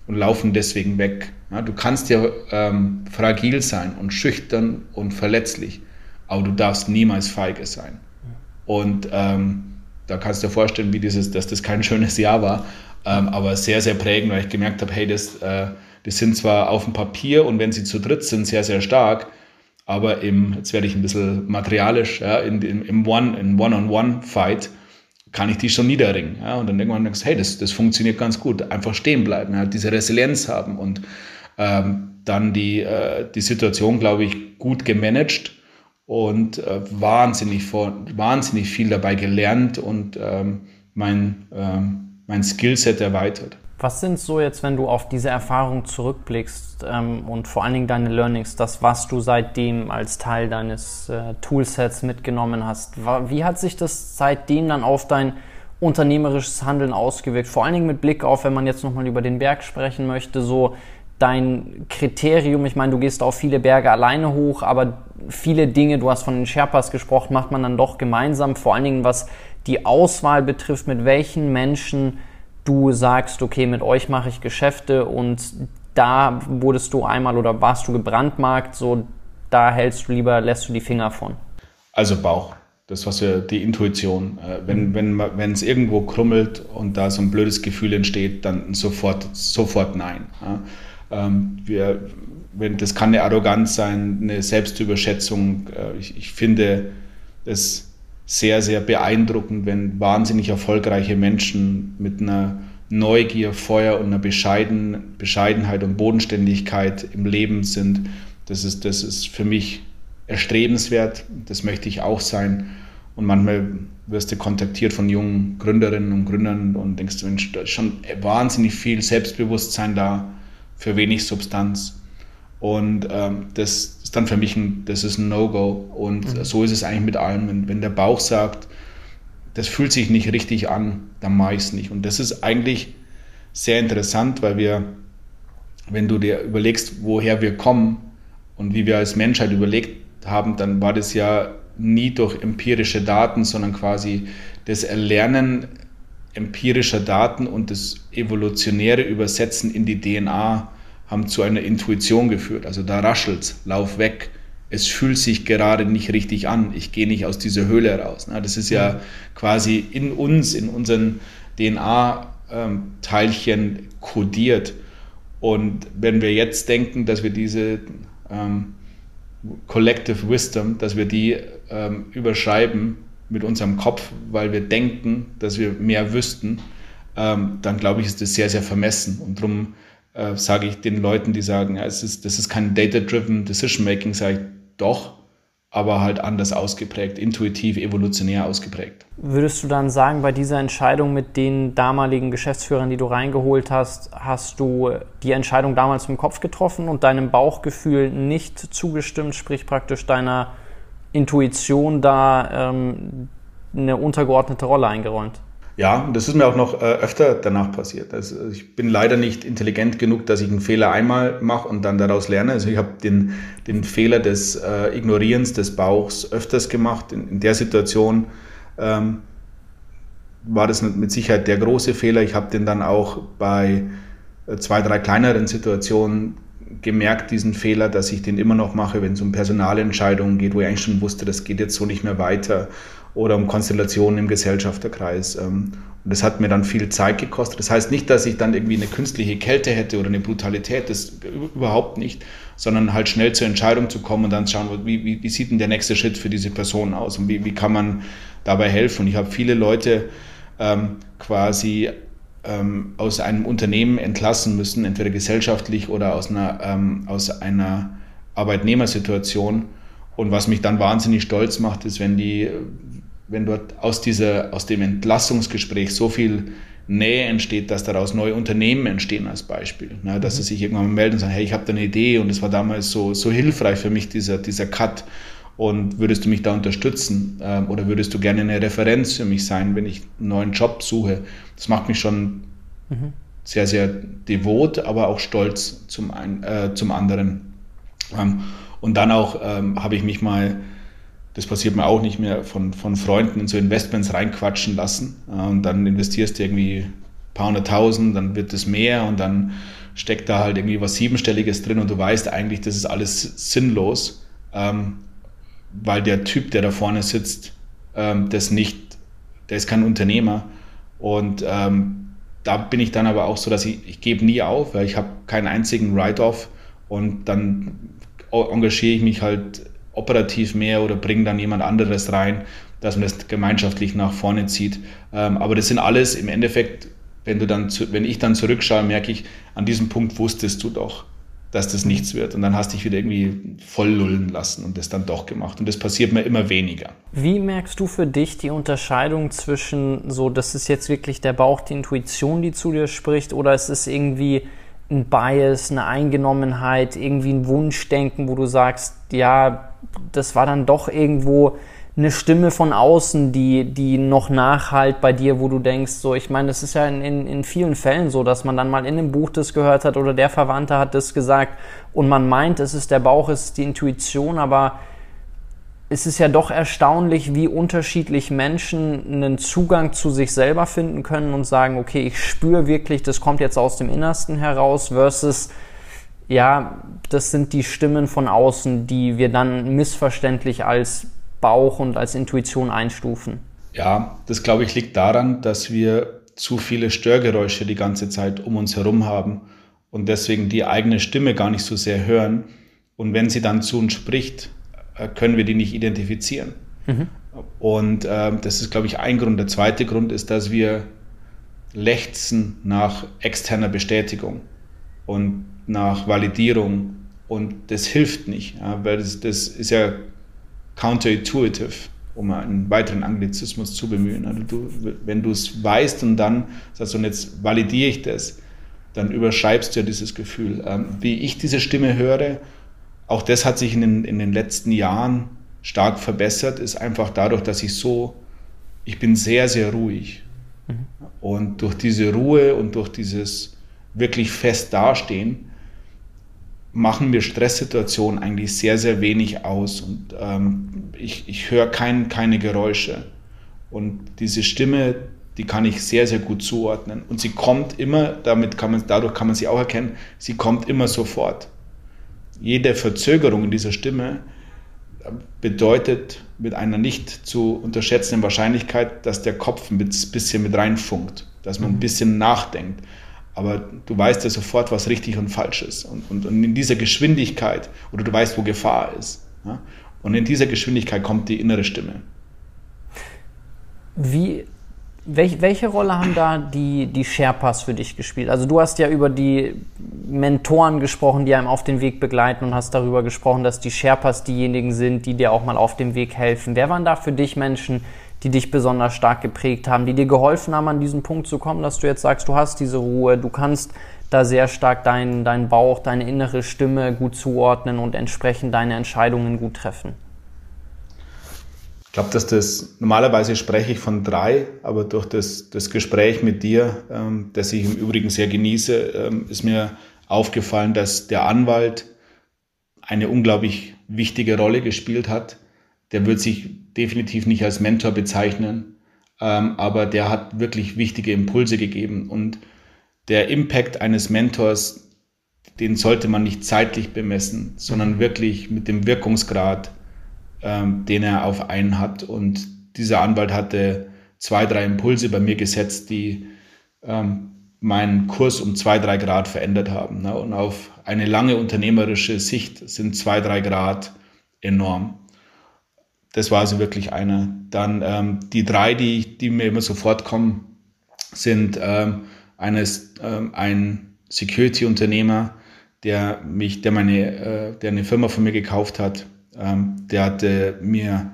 und laufen deswegen weg. du kannst ja ähm, fragil sein und schüchtern und verletzlich, aber du darfst niemals feige sein. Und ähm, da kannst du dir vorstellen, wie dieses, dass das kein schönes Jahr war, ähm, aber sehr, sehr prägend, weil ich gemerkt habe, hey, das, äh, das sind zwar auf dem Papier und wenn sie zu dritt sind, sehr, sehr stark, aber im, jetzt werde ich ein bisschen materialisch, ja, in, in, im One-on-One-Fight kann ich die schon niederringen. Ja, und dann irgendwann denkst du, hey, das, das funktioniert ganz gut. Einfach stehen bleiben, ja, diese Resilienz haben und ähm, dann die, äh, die Situation, glaube ich, gut gemanagt und äh, wahnsinnig, vor, wahnsinnig viel dabei gelernt und ähm, mein, ähm, mein Skillset erweitert. Was sind so jetzt, wenn du auf diese Erfahrung zurückblickst ähm, und vor allen Dingen deine Learnings, das, was du seitdem als Teil deines äh, Toolsets mitgenommen hast? Wie hat sich das seitdem dann auf dein unternehmerisches Handeln ausgewirkt? Vor allen Dingen mit Blick auf, wenn man jetzt nochmal über den Berg sprechen möchte, so dein Kriterium, ich meine, du gehst auf viele Berge alleine hoch, aber viele Dinge, du hast von den Sherpas gesprochen, macht man dann doch gemeinsam, vor allen Dingen was die Auswahl betrifft, mit welchen Menschen du sagst, okay, mit euch mache ich Geschäfte und da wurdest du einmal oder warst du gebrandmarkt, so da hältst du lieber, lässt du die Finger von? Also Bauch. Das was ja die Intuition. Äh, wenn wenn wenn es irgendwo krummelt und da so ein blödes Gefühl entsteht, dann sofort sofort nein. Ähm, wir, wenn, das kann eine Arroganz sein, eine Selbstüberschätzung. Äh, ich, ich finde es sehr, sehr beeindruckend, wenn wahnsinnig erfolgreiche Menschen mit einer Neugier, Feuer und einer Bescheiden, Bescheidenheit und Bodenständigkeit im Leben sind. Das ist, das ist für mich erstrebenswert. Das möchte ich auch sein. Und manchmal wirst du kontaktiert von jungen Gründerinnen und Gründern und denkst, Mensch, da ist schon wahnsinnig viel Selbstbewusstsein da für wenig Substanz. Und ähm, das ist dann für mich ein, das ist ein No-Go. Und mhm. so ist es eigentlich mit allem. Wenn, wenn der Bauch sagt, das fühlt sich nicht richtig an, dann mache ich es nicht. Und das ist eigentlich sehr interessant, weil wir, wenn du dir überlegst, woher wir kommen und wie wir als Menschheit überlegt haben, dann war das ja nie durch empirische Daten, sondern quasi das Erlernen empirischer Daten und das evolutionäre Übersetzen in die DNA haben zu einer Intuition geführt. Also da raschelt lauf weg. Es fühlt sich gerade nicht richtig an. Ich gehe nicht aus dieser Höhle raus. Das ist ja quasi in uns, in unseren DNA-Teilchen kodiert. Und wenn wir jetzt denken, dass wir diese ähm, Collective Wisdom, dass wir die ähm, überschreiben mit unserem Kopf, weil wir denken, dass wir mehr wüssten, ähm, dann glaube ich, ist das sehr, sehr vermessen. Und darum äh, sage ich den Leuten, die sagen, ja, es ist, das ist kein Data-Driven Decision-Making, sage ich doch, aber halt anders ausgeprägt, intuitiv, evolutionär ausgeprägt. Würdest du dann sagen, bei dieser Entscheidung mit den damaligen Geschäftsführern, die du reingeholt hast, hast du die Entscheidung damals im Kopf getroffen und deinem Bauchgefühl nicht zugestimmt, sprich praktisch deiner Intuition da ähm, eine untergeordnete Rolle eingeräumt? Ja, und das ist mir auch noch äh, öfter danach passiert. Also ich bin leider nicht intelligent genug, dass ich einen Fehler einmal mache und dann daraus lerne. Also ich habe den, den Fehler des äh, Ignorierens des Bauchs öfters gemacht. In, in der Situation ähm, war das mit Sicherheit der große Fehler. Ich habe den dann auch bei äh, zwei, drei kleineren Situationen gemerkt, diesen Fehler, dass ich den immer noch mache, wenn es um Personalentscheidungen geht, wo ich eigentlich schon wusste, das geht jetzt so nicht mehr weiter oder um Konstellationen im Gesellschafterkreis. Ähm, und das hat mir dann viel Zeit gekostet. Das heißt nicht, dass ich dann irgendwie eine künstliche Kälte hätte oder eine Brutalität, das überhaupt nicht, sondern halt schnell zur Entscheidung zu kommen und dann schauen, wie, wie, wie sieht denn der nächste Schritt für diese Person aus und wie, wie kann man dabei helfen. Und ich habe viele Leute ähm, quasi ähm, aus einem Unternehmen entlassen müssen, entweder gesellschaftlich oder aus einer, ähm, aus einer Arbeitnehmersituation. Und was mich dann wahnsinnig stolz macht, ist, wenn die wenn dort aus, dieser, aus dem Entlassungsgespräch so viel Nähe entsteht, dass daraus neue Unternehmen entstehen als Beispiel. Ne? Dass mhm. sie sich irgendwann mal melden und sagen, hey, ich habe da eine Idee und es war damals so, so hilfreich für mich, dieser, dieser Cut. Und würdest du mich da unterstützen ähm, oder würdest du gerne eine Referenz für mich sein, wenn ich einen neuen Job suche? Das macht mich schon mhm. sehr, sehr devot, aber auch stolz zum, ein, äh, zum anderen. Ähm, und dann auch ähm, habe ich mich mal das passiert mir auch nicht mehr, von, von Freunden in so Investments reinquatschen lassen. Und dann investierst du irgendwie ein paar hunderttausend, dann wird es mehr und dann steckt da halt irgendwie was Siebenstelliges drin und du weißt eigentlich, das ist alles sinnlos, ähm, weil der Typ, der da vorne sitzt, ähm, das nicht, der ist kein Unternehmer. Und ähm, da bin ich dann aber auch so, dass ich, ich gebe nie auf, weil ich habe keinen einzigen Write-off und dann engagiere ich mich halt operativ mehr oder bringe dann jemand anderes rein, dass man das gemeinschaftlich nach vorne zieht. Ähm, aber das sind alles im Endeffekt, wenn du dann, wenn ich dann zurückschaue, merke ich, an diesem Punkt wusstest du doch, dass das nichts wird. Und dann hast dich wieder irgendwie voll lullen lassen und das dann doch gemacht. Und das passiert mir immer weniger. Wie merkst du für dich die Unterscheidung zwischen so, das ist jetzt wirklich der Bauch, die Intuition, die zu dir spricht, oder ist es irgendwie ein Bias, eine Eingenommenheit, irgendwie ein Wunschdenken, wo du sagst, ja, das war dann doch irgendwo eine Stimme von außen, die, die noch nachhalt bei dir, wo du denkst, so, ich meine, das ist ja in, in, in vielen Fällen so, dass man dann mal in einem Buch das gehört hat oder der Verwandte hat das gesagt und man meint, es ist der Bauch, es ist die Intuition, aber es ist ja doch erstaunlich, wie unterschiedlich Menschen einen Zugang zu sich selber finden können und sagen, okay, ich spüre wirklich, das kommt jetzt aus dem Innersten heraus, versus, ja, das sind die Stimmen von außen, die wir dann missverständlich als Bauch und als Intuition einstufen? Ja, das glaube ich liegt daran, dass wir zu viele Störgeräusche die ganze Zeit um uns herum haben und deswegen die eigene Stimme gar nicht so sehr hören. Und wenn sie dann zu uns spricht, äh, können wir die nicht identifizieren. Mhm. Und äh, das ist, glaube ich, ein Grund. Der zweite Grund ist, dass wir lechzen nach externer Bestätigung und nach Validierung. Und das hilft nicht, ja, weil das, das ist ja counterintuitive, um einen weiteren Anglizismus zu bemühen. Also du, wenn du es weißt und dann sagst, und jetzt validiere ich das, dann überschreibst du ja dieses Gefühl. Ähm, wie ich diese Stimme höre, auch das hat sich in den, in den letzten Jahren stark verbessert, ist einfach dadurch, dass ich so, ich bin sehr, sehr ruhig. Mhm. Und durch diese Ruhe und durch dieses wirklich fest dastehen, machen mir Stresssituationen eigentlich sehr, sehr wenig aus und ähm, ich, ich höre kein, keine Geräusche. Und diese Stimme, die kann ich sehr, sehr gut zuordnen. Und sie kommt immer, damit kann man, dadurch kann man sie auch erkennen, sie kommt immer sofort. Jede Verzögerung in dieser Stimme äh, bedeutet mit einer nicht zu unterschätzenden Wahrscheinlichkeit, dass der Kopf ein bisschen mit reinfunkt, dass man ein mhm. bisschen nachdenkt aber du weißt ja sofort, was richtig und falsch ist. Und, und, und in dieser Geschwindigkeit, oder du weißt, wo Gefahr ist. Ja? Und in dieser Geschwindigkeit kommt die innere Stimme. Wie, welch, welche Rolle haben da die, die Sherpas für dich gespielt? Also du hast ja über die Mentoren gesprochen, die einem auf den Weg begleiten und hast darüber gesprochen, dass die Sherpas diejenigen sind, die dir auch mal auf dem Weg helfen. Wer waren da für dich Menschen, die dich besonders stark geprägt haben, die dir geholfen haben, an diesen Punkt zu kommen, dass du jetzt sagst, du hast diese Ruhe, du kannst da sehr stark deinen, deinen Bauch, deine innere Stimme gut zuordnen und entsprechend deine Entscheidungen gut treffen? Ich glaube, dass das, normalerweise spreche ich von drei, aber durch das, das Gespräch mit dir, ähm, das ich im Übrigen sehr genieße, ähm, ist mir aufgefallen, dass der Anwalt eine unglaublich wichtige Rolle gespielt hat der wird sich definitiv nicht als Mentor bezeichnen, ähm, aber der hat wirklich wichtige Impulse gegeben. Und der Impact eines Mentors, den sollte man nicht zeitlich bemessen, sondern wirklich mit dem Wirkungsgrad, ähm, den er auf einen hat. Und dieser Anwalt hatte zwei, drei Impulse bei mir gesetzt, die ähm, meinen Kurs um zwei, drei Grad verändert haben. Ne? Und auf eine lange unternehmerische Sicht sind zwei, drei Grad enorm. Das war also wirklich einer. Dann ähm, die drei, die, die mir immer sofort kommen, sind ähm, eines, ähm, ein Security-Unternehmer, der mich, der meine, äh, der eine Firma von mir gekauft hat. Ähm, der hatte mir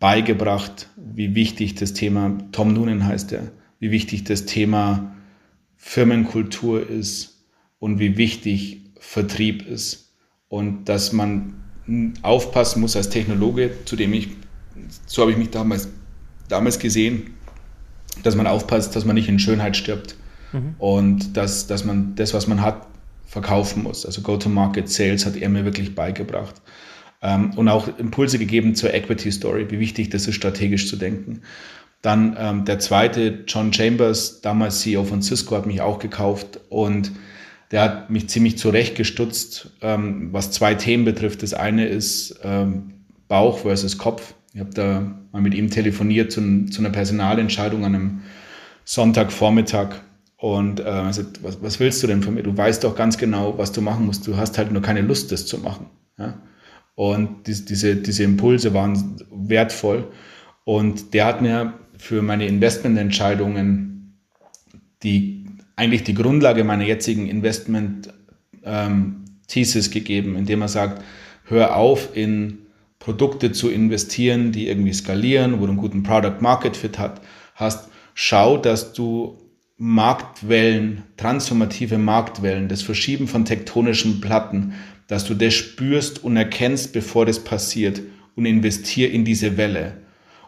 beigebracht, wie wichtig das Thema, Tom Noonan heißt er, wie wichtig das Thema Firmenkultur ist und wie wichtig Vertrieb ist und dass man aufpassen muss als Technologe, zu dem ich, so habe ich mich damals, damals gesehen, dass man aufpasst, dass man nicht in Schönheit stirbt mhm. und dass, dass man das, was man hat, verkaufen muss. Also Go-to-Market Sales hat er mir wirklich beigebracht. ähm, und auch Impulse gegeben zur Equity Story, wie wichtig das ist, strategisch zu denken. Dann ähm, der zweite, John Chambers, damals CEO von Cisco, hat mich auch gekauft und der hat mich ziemlich zurechtgestutzt, ähm, was zwei Themen betrifft. Das eine ist ähm, Bauch versus Kopf. Ich habe da mal mit ihm telefoniert zu, zu, einer Personalentscheidung an einem Sonntagvormittag und äh, also, was, was, willst du denn von mir? Du weißt doch ganz genau, was du machen musst. Du hast halt nur keine Lust, das zu machen. Ja? Und die, diese, diese Impulse waren wertvoll. Und der hat mir für meine Investmententscheidungen die eigentlich die Grundlage meiner jetzigen Investment ähm, gegeben, indem er sagt, hör auf in Produkte zu investieren, die irgendwie skalieren, wo du einen guten Product Market Fit hat, hast. Schau, dass du Marktwellen, transformative Marktwellen, das Verschieben von tektonischen Platten, dass du das spürst und erkennst, bevor das passiert und investier in diese Welle.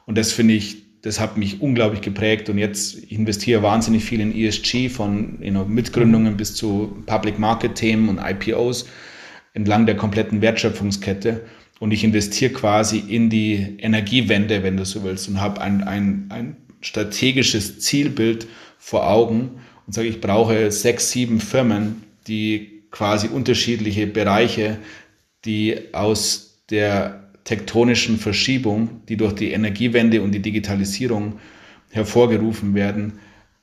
Und das finde ich, das hat mich unglaublich geprägt und jetzt investiere wahnsinnig viel in ESG von you know, Mitgründungen bis zu Public Market Themen und IPOs entlang der kompletten Wertschöpfungskette. Und ich investiere quasi in die Energiewende, wenn du so willst und habe ein, ein, ein strategisches Zielbild vor Augen und sage, ich brauche sechs, sieben Firmen, die quasi unterschiedliche Bereiche, die aus der tektonischen Verschiebung, die durch die Energiewende und die Digitalisierung hervorgerufen werden,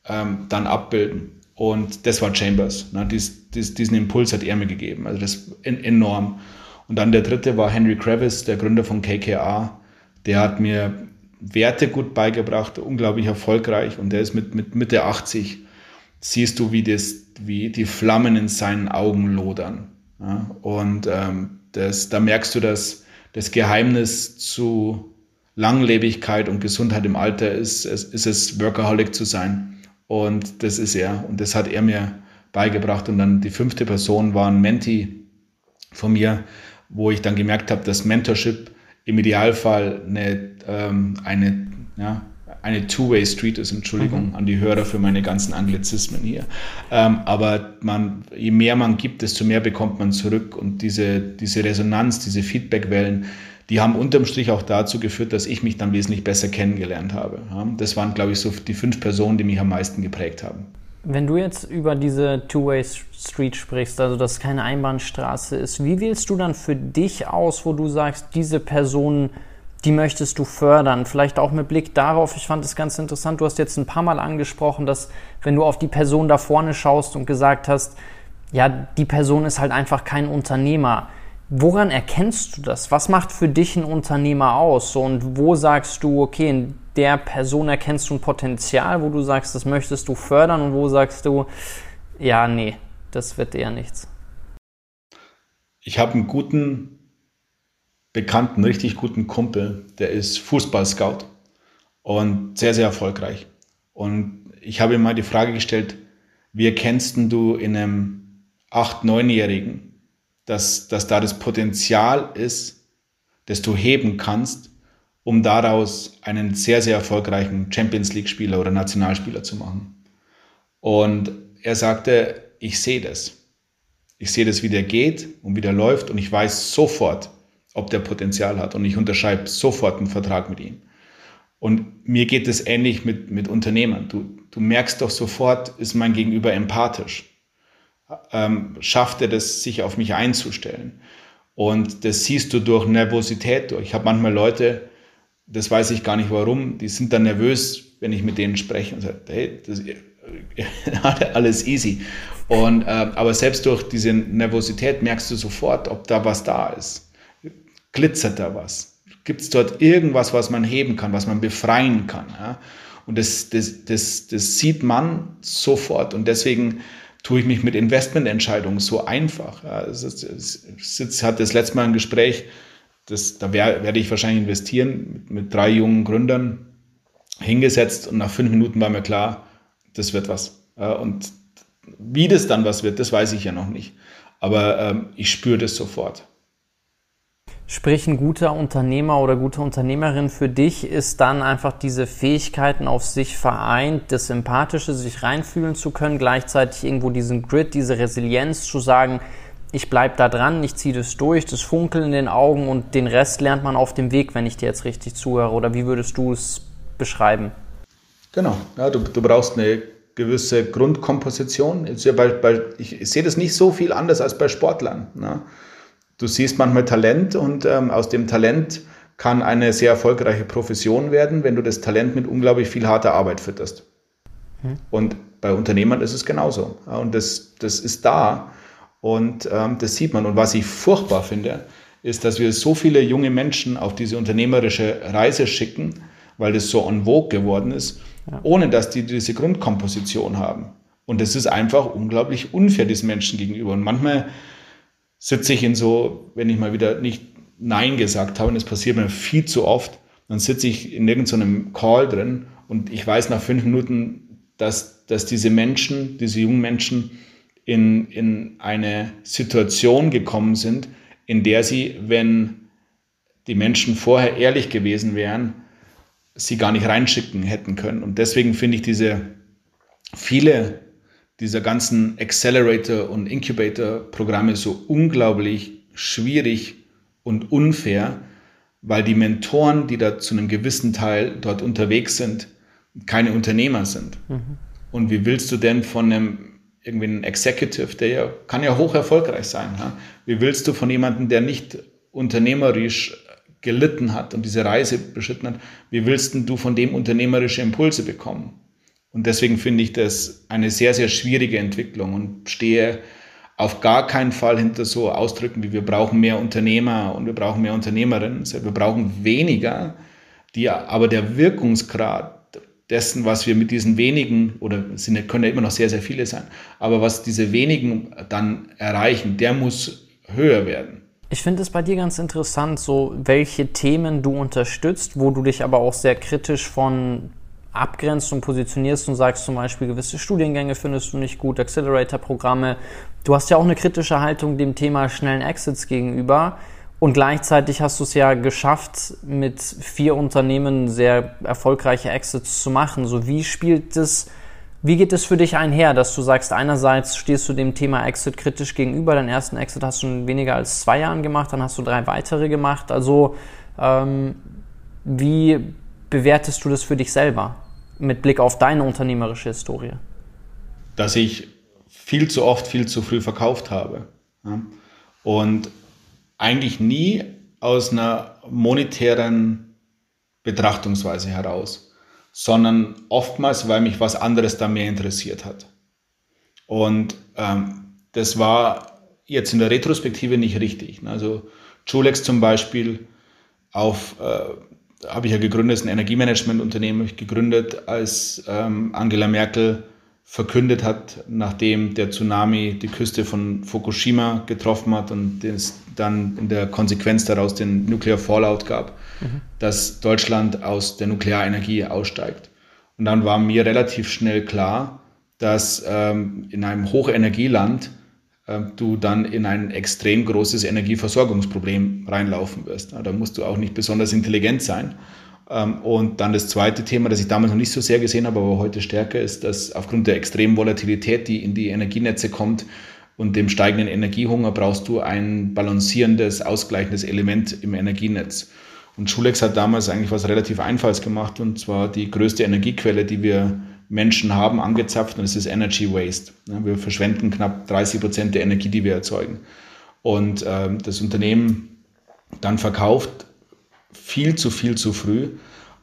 ähm, dann abbilden. Und das war Chambers. Ne? Dies, dies, diesen Impuls hat er mir gegeben. Also das ist enorm. Und dann der dritte war Henry Kravis, der Gründer von KKA. Der hat mir Werte gut beigebracht, unglaublich erfolgreich und der ist mit, mit Mitte 80. Siehst du, wie, das, wie die Flammen in seinen Augen lodern. Ja? Und ähm, das, da merkst du, dass das Geheimnis zu Langlebigkeit und Gesundheit im Alter ist, ist, es, Workaholic zu sein. Und das ist er. Und das hat er mir beigebracht. Und dann die fünfte Person war ein Menti von mir, wo ich dann gemerkt habe, dass Mentorship im Idealfall eine, ähm, eine, ja, eine Two-Way-Street ist, Entschuldigung mhm. an die Hörer für meine ganzen Anglizismen hier. Ähm, aber man, je mehr man gibt, desto mehr bekommt man zurück und diese, diese Resonanz, diese Feedbackwellen, die haben unterm Strich auch dazu geführt, dass ich mich dann wesentlich besser kennengelernt habe. Das waren, glaube ich, so die fünf Personen, die mich am meisten geprägt haben. Wenn du jetzt über diese Two-Way-Street sprichst, also dass es keine Einbahnstraße ist, wie wählst du dann für dich aus, wo du sagst, diese Person, die möchtest du fördern? Vielleicht auch mit Blick darauf, ich fand es ganz interessant, du hast jetzt ein paar Mal angesprochen, dass wenn du auf die Person da vorne schaust und gesagt hast, ja, die Person ist halt einfach kein Unternehmer. Woran erkennst du das? Was macht für dich ein Unternehmer aus? Und wo sagst du, okay, in der Person erkennst du ein Potenzial, wo du sagst, das möchtest du fördern und wo sagst du, ja, nee, das wird eher nichts? Ich habe einen guten Bekannten, richtig guten Kumpel, der ist Fußball-Scout und sehr, sehr erfolgreich. Und ich habe ihm mal die Frage gestellt, wie erkennst du in einem 8-, 9-Jährigen, dass, dass da das Potenzial ist, das du heben kannst, um daraus einen sehr, sehr erfolgreichen Champions League-Spieler oder Nationalspieler zu machen. Und er sagte, ich sehe das. Ich sehe das, wie der geht und wie der läuft und ich weiß sofort, ob der Potenzial hat und ich unterschreibe sofort einen Vertrag mit ihm. Und mir geht es ähnlich mit, mit Unternehmern. Du, du merkst doch sofort, ist mein Gegenüber empathisch ähm, schafft er das, sich auf mich einzustellen. Und das siehst du durch Nervosität durch. Ich habe manchmal Leute, das weiß ich gar nicht warum, die sind dann nervös, wenn ich mit denen spreche und sage, hey, das alles easy. Und, äh, aber selbst durch diese Nervosität merkst du sofort, ob da was da ist. Glitzert da was? Gibt es dort irgendwas, was man heben kann, was man befreien kann? Ja? Und das, das, das, das sieht man sofort. Und deswegen tue ich mich mit Investmententscheidungen so einfach. Ja, es, ist, es, es hat das letzte Mal ein Gespräch, das, da wär, werde ich wahrscheinlich investieren, mit, mit, drei jungen Gründern hingesetzt und nach fünf Minuten war mir klar, das wird was. Und wie das dann was wird, das weiß ich ja noch nicht. Aber ähm, ich spüre das sofort. Sprich, ein guter Unternehmer oder gute Unternehmerin für dich ist dann einfach diese Fähigkeiten auf sich vereint, das Sympathische, sich reinfühlen zu können, gleichzeitig irgendwo diesen Grit, diese Resilienz zu sagen, ich bleibe da dran, ich ziehe das durch, das Funkeln in den Augen und den Rest lernt man auf dem Weg, wenn ich dir jetzt richtig zuhöre? Oder wie würdest du es beschreiben? Genau, ja, du, du brauchst eine gewisse Grundkomposition. Ich sehe das nicht so viel anders als bei Sportlern. Ne? Du siehst manchmal Talent und ähm, aus dem Talent kann eine sehr erfolgreiche Profession werden, wenn du das Talent mit unglaublich viel harter Arbeit fütterst. Hm. Und bei Unternehmern ist es genauso. Und das, das ist da. Und ähm, das sieht man. Und was ich furchtbar finde, ist, dass wir so viele junge Menschen auf diese unternehmerische Reise schicken, weil das so en vogue geworden ist, ja. ohne dass die diese Grundkomposition haben. Und das ist einfach unglaublich unfair diesen Menschen gegenüber. Und manchmal sitze ich in so, wenn ich mal wieder nicht Nein gesagt habe, und das passiert mir viel zu oft, dann sitze ich in irgendeinem Call drin und ich weiß nach fünf Minuten, dass, dass diese Menschen, diese jungen Menschen, in, in eine Situation gekommen sind, in der sie, wenn die Menschen vorher ehrlich gewesen wären, sie gar nicht reinschicken hätten können. Und deswegen finde ich diese viele dieser ganzen Accelerator- und Incubator-Programme so unglaublich schwierig und unfair, weil die Mentoren, die da zu einem gewissen Teil dort unterwegs sind, keine Unternehmer sind. Mhm. Und wie willst du denn von einem irgendwie ein Executive, der ja, kann ja hoch erfolgreich sein. Ja? Wie willst du von jemandem, der nicht unternehmerisch gelitten hat und diese Reise beschritten hat, wie willst du von dem unternehmerische Impulse bekommen? Und deswegen finde ich das eine sehr, sehr schwierige Entwicklung und stehe auf gar keinen Fall hinter so Ausdrücken wie wir brauchen mehr Unternehmer und wir brauchen mehr Unternehmerinnen. Wir brauchen weniger, die aber der Wirkungsgrad dessen, was wir mit diesen wenigen, oder sind, können ja immer noch sehr, sehr viele sein, aber was diese wenigen dann erreichen, der muss höher werden. Ich finde es bei dir ganz interessant, so welche Themen du unterstützt, wo du dich aber auch sehr kritisch von abgrenzt und positionierst und sagst zum Beispiel, gewisse Studiengänge findest du nicht gut, Accelerator-Programme. Du hast ja auch eine kritische Haltung dem Thema schnellen Exits gegenüber. Und gleichzeitig hast du es ja geschafft, mit vier Unternehmen sehr erfolgreiche Exits zu machen. So wie spielt das, wie geht es für dich einher, dass du sagst, einerseits stehst du dem Thema Exit kritisch gegenüber, deinen ersten Exit hast du in weniger als zwei Jahren gemacht, dann hast du drei weitere gemacht. Also ähm, wie bewertest du das für dich selber mit Blick auf deine unternehmerische Historie? Dass ich viel zu oft, viel zu früh verkauft habe. Ja? Und eigentlich nie aus einer monetären Betrachtungsweise heraus, sondern oftmals, weil mich was anderes da mehr interessiert hat. Und ähm, das war jetzt in der Retrospektive nicht richtig. Also Julex zum Beispiel auf äh, habe ich ja gegründet, ein Energiemanagementunternehmen gegründet, als ähm, Angela Merkel verkündet hat, nachdem der Tsunami die Küste von Fukushima getroffen hat und es dann in der Konsequenz daraus den Nuclear Fallout gab, mhm. dass Deutschland aus der Nuklearenergie aussteigt. Und dann war mir relativ schnell klar, dass ähm, in einem Hochenergieland du dann in ein extrem großes Energieversorgungsproblem reinlaufen wirst. Da musst du auch nicht besonders intelligent sein. Ähm, und dann das zweite Thema, das ich damals noch nicht so sehr gesehen habe, aber heute stärker ist, dass aufgrund der extremen Volatilität, die in die Energienetze kommt und dem steigenden Energiehunger, brauchst du ein balancierendes, ausgleichendes Element im Energienetz. Und Schulex hat damals eigentlich was relativ Einfaches gemacht und zwar die größte Energiequelle, die wir Menschen haben, angezapft und das ist Energy Waste. Wir verschwenden knapp 30 Prozent der Energie, die wir erzeugen. Und ähm, das Unternehmen dann verkauft viel zu viel zu früh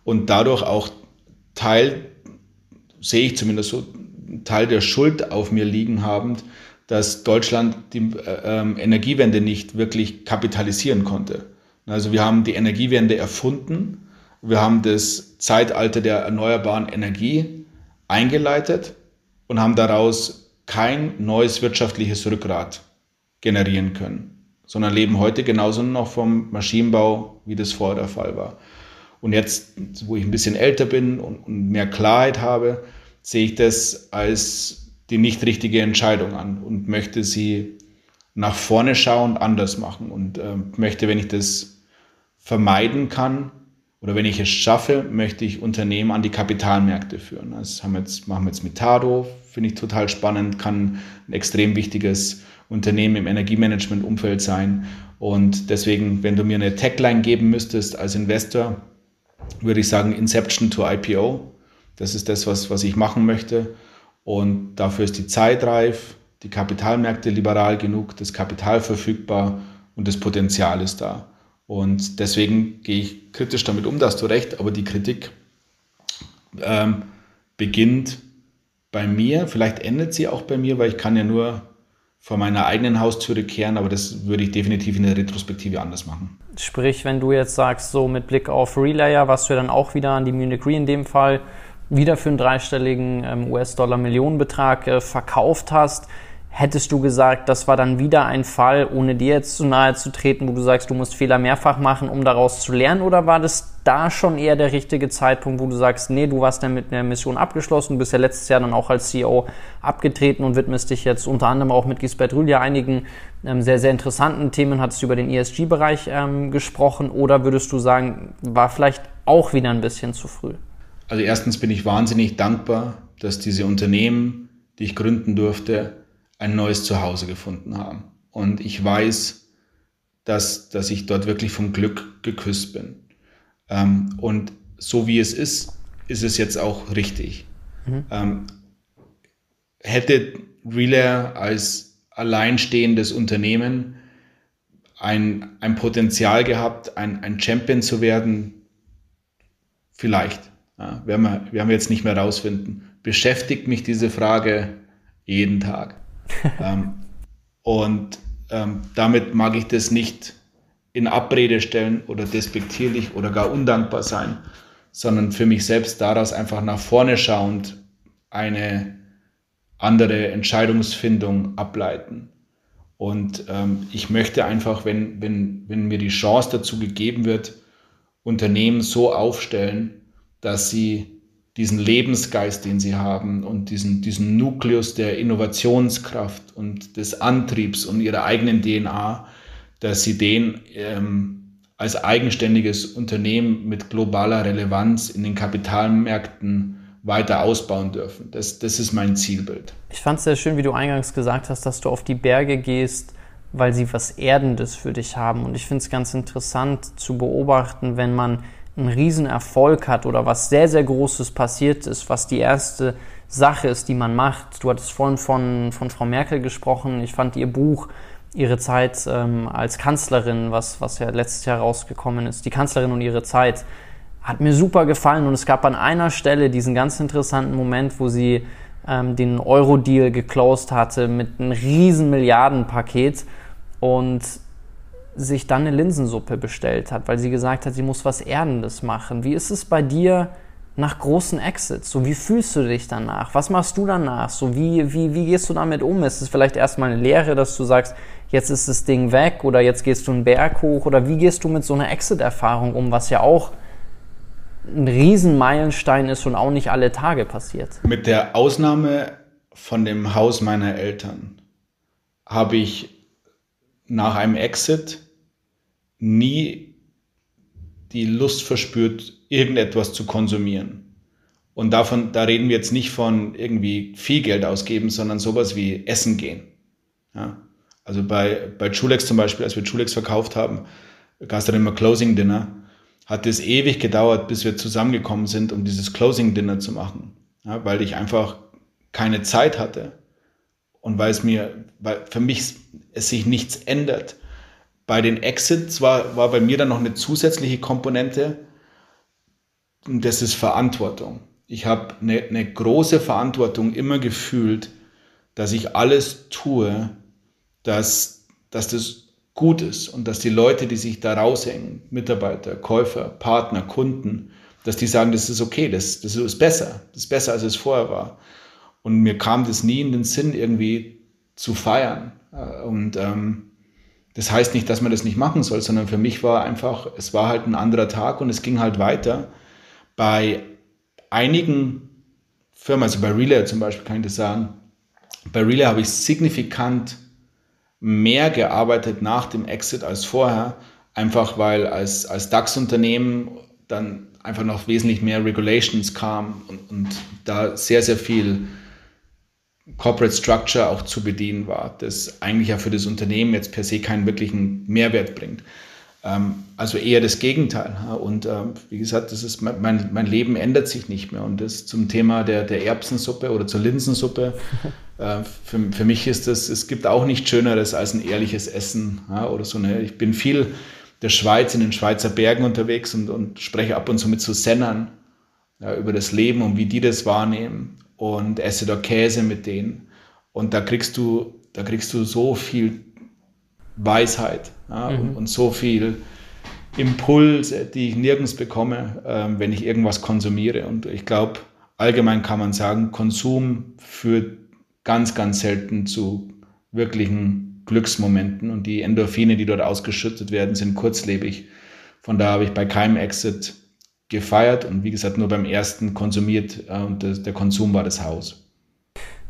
und dadurch auch Teil, sehe ich zumindest so, Teil der Schuld auf mir liegen habend, dass Deutschland die äh, äh, Energiewende nicht wirklich kapitalisieren konnte. Also wir haben die Energiewende erfunden, wir haben das Zeitalter der erneuerbaren Energie eingeleitet und haben daraus kein neues wirtschaftliches Rückgrat generieren können sondern leben heute genauso noch vom Maschinenbau, wie das vorher der Fall war. Und jetzt, wo ich ein bisschen älter bin und, mehr Klarheit habe, sehe ich das als die nicht richtige Entscheidung an und möchte sie nach vorne schauen, anders machen und äh, möchte, wenn ich das vermeiden kann oder wenn ich es schaffe, möchte ich Unternehmen an die Kapitalmärkte führen. Das haben wir jetzt, machen wir jetzt mit Tado, finde ich total spannend, kann ein extrem wichtiges Unternehmen im Energiemanagement-Umfeld sein. Und deswegen, wenn du mir eine Tagline geben müsstest als Investor, würde ich sagen Inception to IPO. Das ist das, was, was ich machen möchte. Und dafür ist die Zeit reif, die Kapitalmärkte liberal genug, das Kapital verfügbar und das Potenzial ist da. Und deswegen gehe ich kritisch damit um, da hast du recht, aber die Kritik ähm, beginnt bei mir, vielleicht endet sie auch bei mir, weil ich kann ja nur vor meiner eigenen Haustüre kehren, aber das würde ich definitiv in der Retrospektive anders machen. Sprich, wenn du jetzt sagst, so mit Blick auf Relayer, was du ja dann auch wieder an die Munich Re in dem Fall wieder für einen dreistelligen ähm, US-Dollar-Millionenbetrag äh, verkauft hast, Hättest du gesagt, das war dann wieder ein Fall, ohne dir jetzt zu nahe zu treten, wo du sagst, du musst Fehler mehrfach machen, um daraus zu lernen? Oder war das da schon eher der richtige Zeitpunkt, wo du sagst, nee, du warst dann mit einer Mission abgeschlossen, du bist ja letztes Jahr dann auch als CEO abgetreten und widmest dich jetzt unter anderem auch mit Gisbert Rühl einigen ähm, sehr, sehr interessanten Themen, hattest du über den ESG-Bereich ähm, gesprochen? Oder würdest du sagen, war vielleicht auch wieder ein bisschen zu früh? Also erstens bin ich wahnsinnig dankbar, dass diese Unternehmen, die ich gründen durfte, ein neues Zuhause gefunden haben. Und ich weiß, dass, dass ich dort wirklich vom Glück geküsst bin. Ähm, und so wie es ist, ist es jetzt auch richtig. Mhm. Ähm, hätte Relay als alleinstehendes Unternehmen ein, ein Potenzial gehabt, ein, ein Champion zu werden? Vielleicht. Ja, werden, wir, werden wir jetzt nicht mehr rausfinden. Beschäftigt mich diese Frage jeden Tag. ähm, und ähm, damit mag ich das nicht in Abrede stellen oder despektierlich oder gar undankbar sein, sondern für mich selbst daraus einfach nach vorne schauend eine andere Entscheidungsfindung ableiten. Und ähm, ich möchte einfach, wenn, wenn, wenn mir die Chance dazu gegeben wird, Unternehmen so aufstellen, dass sie diesen Lebensgeist, den sie haben und diesen, diesen Nukleus der Innovationskraft und des Antriebs und ihrer eigenen DNA, dass sie den ähm, als eigenständiges Unternehmen mit globaler Relevanz in den Kapitalmärkten weiter ausbauen dürfen. Das, das ist mein Zielbild. Ich fand es sehr schön, wie du eingangs gesagt hast, dass du auf die Berge gehst, weil sie was Erdendes für dich haben. Und ich finde es ganz interessant zu beobachten, wenn man einen Riesenerfolg hat oder was sehr, sehr Großes passiert ist, was die erste Sache ist, die man macht. Du hattest vorhin von, von Frau Merkel gesprochen. Ich fand ihr Buch, ihre Zeit ähm, als Kanzlerin, was, was ja letztes Jahr rausgekommen ist, die Kanzlerin und ihre Zeit, hat mir super gefallen. Und es gab an einer Stelle diesen ganz interessanten Moment, wo sie ähm, den Euro-Deal geclosed hatte mit einem riesen Milliardenpaket. Und sich dann eine Linsensuppe bestellt hat, weil sie gesagt hat, sie muss was Erdendes machen. Wie ist es bei dir nach großen Exits? So, wie fühlst du dich danach? Was machst du danach? So, wie, wie, wie gehst du damit um? Ist es vielleicht erstmal eine Lehre, dass du sagst, jetzt ist das Ding weg oder jetzt gehst du einen Berg hoch oder wie gehst du mit so einer Exit-Erfahrung um, was ja auch ein Riesenmeilenstein ist und auch nicht alle Tage passiert? Mit der Ausnahme von dem Haus meiner Eltern habe ich nach einem Exit nie die Lust verspürt, irgendetwas zu konsumieren. Und davon, da reden wir jetzt nicht von irgendwie viel Geld ausgeben, sondern sowas wie Essen gehen. Ja? Also bei, bei Chulex zum Beispiel, als wir Chulex verkauft haben, gab es dann immer Closing Dinner, hat es ewig gedauert, bis wir zusammengekommen sind, um dieses Closing Dinner zu machen. Ja? Weil ich einfach keine Zeit hatte und weil es mir, weil für mich es sich nichts ändert. Bei den Exits war, war bei mir dann noch eine zusätzliche Komponente, und das ist Verantwortung. Ich habe eine, eine große Verantwortung immer gefühlt, dass ich alles tue, dass, dass das gut ist und dass die Leute, die sich da raushängen, Mitarbeiter, Käufer, Partner, Kunden, dass die sagen, das ist okay, das, das ist besser, das ist besser, als es vorher war. Und mir kam das nie in den Sinn, irgendwie zu feiern. Und ähm, das heißt nicht, dass man das nicht machen soll, sondern für mich war einfach, es war halt ein anderer Tag und es ging halt weiter. Bei einigen Firmen, also bei Relay zum Beispiel kann ich das sagen, bei Relay habe ich signifikant mehr gearbeitet nach dem Exit als vorher, einfach weil als, als DAX-Unternehmen dann einfach noch wesentlich mehr Regulations kam und, und da sehr, sehr viel Corporate Structure auch zu bedienen war, das eigentlich ja für das Unternehmen jetzt per se keinen wirklichen Mehrwert bringt. Ähm, also eher das Gegenteil. Und ähm, wie gesagt, das ist mein, mein Leben ändert sich nicht mehr. Und das zum Thema der, der Erbsensuppe oder zur Linsensuppe. Äh, für, für mich ist das, es gibt auch nichts Schöneres als ein ehrliches Essen oder so eine. Ich bin viel der Schweiz in den Schweizer Bergen unterwegs und, und spreche ab und zu mit so Sennern ja, über das Leben und wie die das wahrnehmen und esse da Käse mit denen. Und da kriegst du, da kriegst du so viel Weisheit ja, mhm. und, und, so viel Impulse, die ich nirgends bekomme, ähm, wenn ich irgendwas konsumiere. Und ich glaube, allgemein kann man sagen, Konsum führt ganz, ganz selten zu wirklichen Glücksmomenten und die Endorphine, die dort ausgeschüttet werden, sind kurzlebig. Von da habe ich bei keinem Exit gefeiert und wie gesagt nur beim ersten konsumiert äh, und der Konsum war das Haus.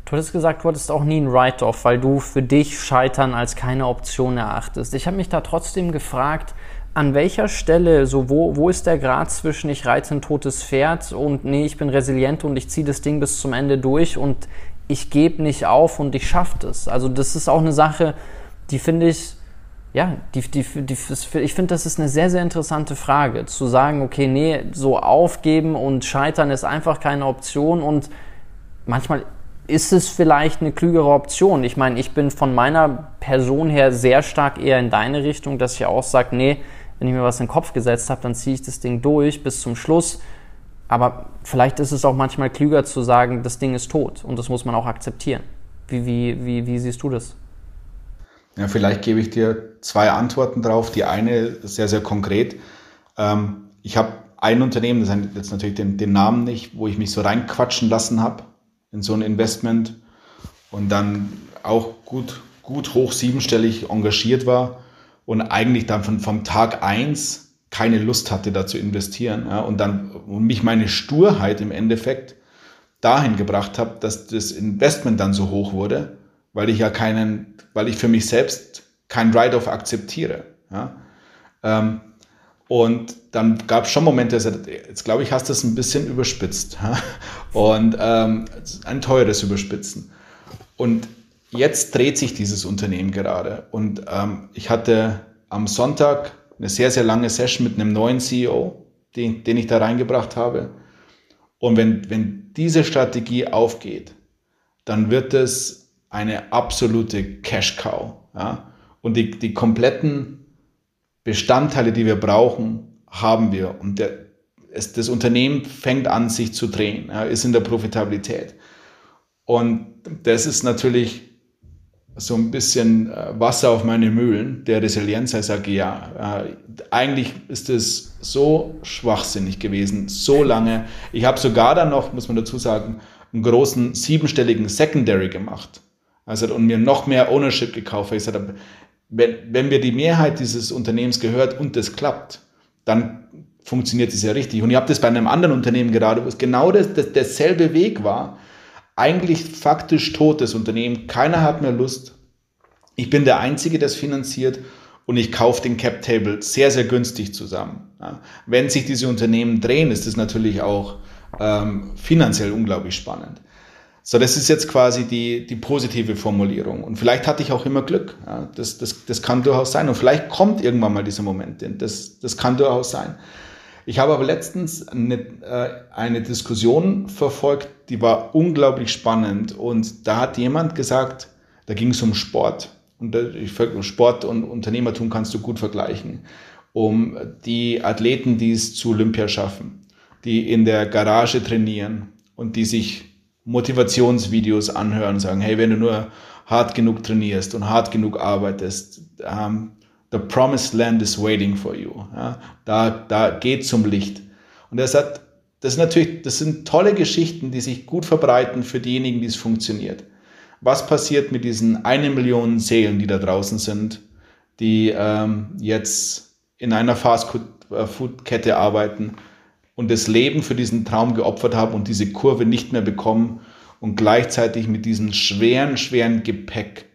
Du hattest gesagt, du hattest auch nie ein Write-off, weil du für dich Scheitern als keine Option erachtest. Ich habe mich da trotzdem gefragt, an welcher Stelle, so wo, wo ist der Grad zwischen ich reite ein totes Pferd und nee, ich bin resilient und ich ziehe das Ding bis zum Ende durch und ich gebe nicht auf und ich schaffe das. Also das ist auch eine Sache, die finde ich, ja, die, die, die, ich finde, das ist eine sehr, sehr interessante Frage. Zu sagen, okay, nee, so aufgeben und scheitern ist einfach keine Option und manchmal ist es vielleicht eine klügere Option? Ich meine, ich bin von meiner Person her sehr stark eher in deine Richtung, dass ich auch sage, nee, wenn ich mir was in den Kopf gesetzt habe, dann ziehe ich das Ding durch bis zum Schluss. Aber vielleicht ist es auch manchmal klüger zu sagen, das Ding ist tot und das muss man auch akzeptieren. Wie, wie, wie, wie siehst du das? Ja, vielleicht gebe ich dir zwei Antworten drauf. Die eine sehr, sehr konkret. Ähm, ich habe ein Unternehmen, das hat jetzt natürlich den, den Namen nicht, wo ich mich so reinquatschen lassen habe in so ein Investment und dann auch gut, gut hoch siebenstellig engagiert war und eigentlich dann von, vom Tag eins keine Lust hatte, da zu investieren. Ja, und dann und mich meine Sturheit im Endeffekt dahin gebracht habe, dass das Investment dann so hoch wurde, weil ich ja keinen, weil ich für mich selbst kein Write-off akzeptiere. Ja. Ähm, und dann gab es schon Momente, jetzt glaube ich, hast du es ein bisschen überspitzt. Und ähm, ein teures Überspitzen. Und jetzt dreht sich dieses Unternehmen gerade. Und ähm, ich hatte am Sonntag eine sehr, sehr lange Session mit einem neuen CEO, den, den ich da reingebracht habe. Und wenn, wenn diese Strategie aufgeht, dann wird es eine absolute Cash-Cow. Ja? Und die, die kompletten Bestandteile, die wir brauchen, haben wir. Und der, es, das Unternehmen fängt an, sich zu drehen, ja, ist in der Profitabilität. Und das ist natürlich so ein bisschen äh, Wasser auf meine Mühlen der Resilienz. Ich sage, ja, eigentlich ist es so schwachsinnig gewesen, so lange. Ich habe sogar dann noch, muss man dazu sagen, einen großen siebenstelligen Secondary gemacht. Also und mir noch mehr Ownership gekauft. Weil ich gesagt habe, wenn, wenn mir die Mehrheit dieses Unternehmens gehört und das klappt, dann funktioniert es ja richtig. Und ich habe das bei einem anderen Unternehmen gerade, wo es genau das, das, derselbe Weg war. Eigentlich faktisch totes Unternehmen. Keiner hat mehr Lust. Ich bin der Einzige, der es finanziert und ich kaufe den Cap Table sehr, sehr günstig zusammen. Ja. Wenn sich diese Unternehmen drehen, ist es natürlich auch ähm, finanziell unglaublich spannend. So, das ist jetzt quasi die, die positive Formulierung. Und vielleicht hatte ich auch immer Glück. Ja, das, das, das kann durchaus sein. Und vielleicht kommt irgendwann mal dieser Moment. Das, das kann durchaus sein. Ich habe aber letztens eine, äh, eine Diskussion verfolgt, die war unglaublich spannend. Und da hat jemand gesagt, da ging es um Sport. Und Sport und Unternehmertum kannst du gut vergleichen. Um die Athleten, die es zu Olympia schaffen, die in der Garage trainieren und die sich Motivationsvideos anhören und sagen, hey, wenn du nur hart genug trainierst und hart genug arbeitest, um, ähm, the promised land is waiting for you. Ja, da, da geht zum Licht. Und er sagt, das ist natürlich, das sind tolle Geschichten, die sich gut verbreiten für diejenigen, die es funktioniert. Was passiert mit diesen eine Million Seelen, die da draußen sind, die ähm, jetzt in einer Fast-Food-Kette arbeiten und das Leben für diesen Traum geopfert haben und diese Kurve nicht mehr bekommen und gleichzeitig mit diesem schweren, schweren Gepäck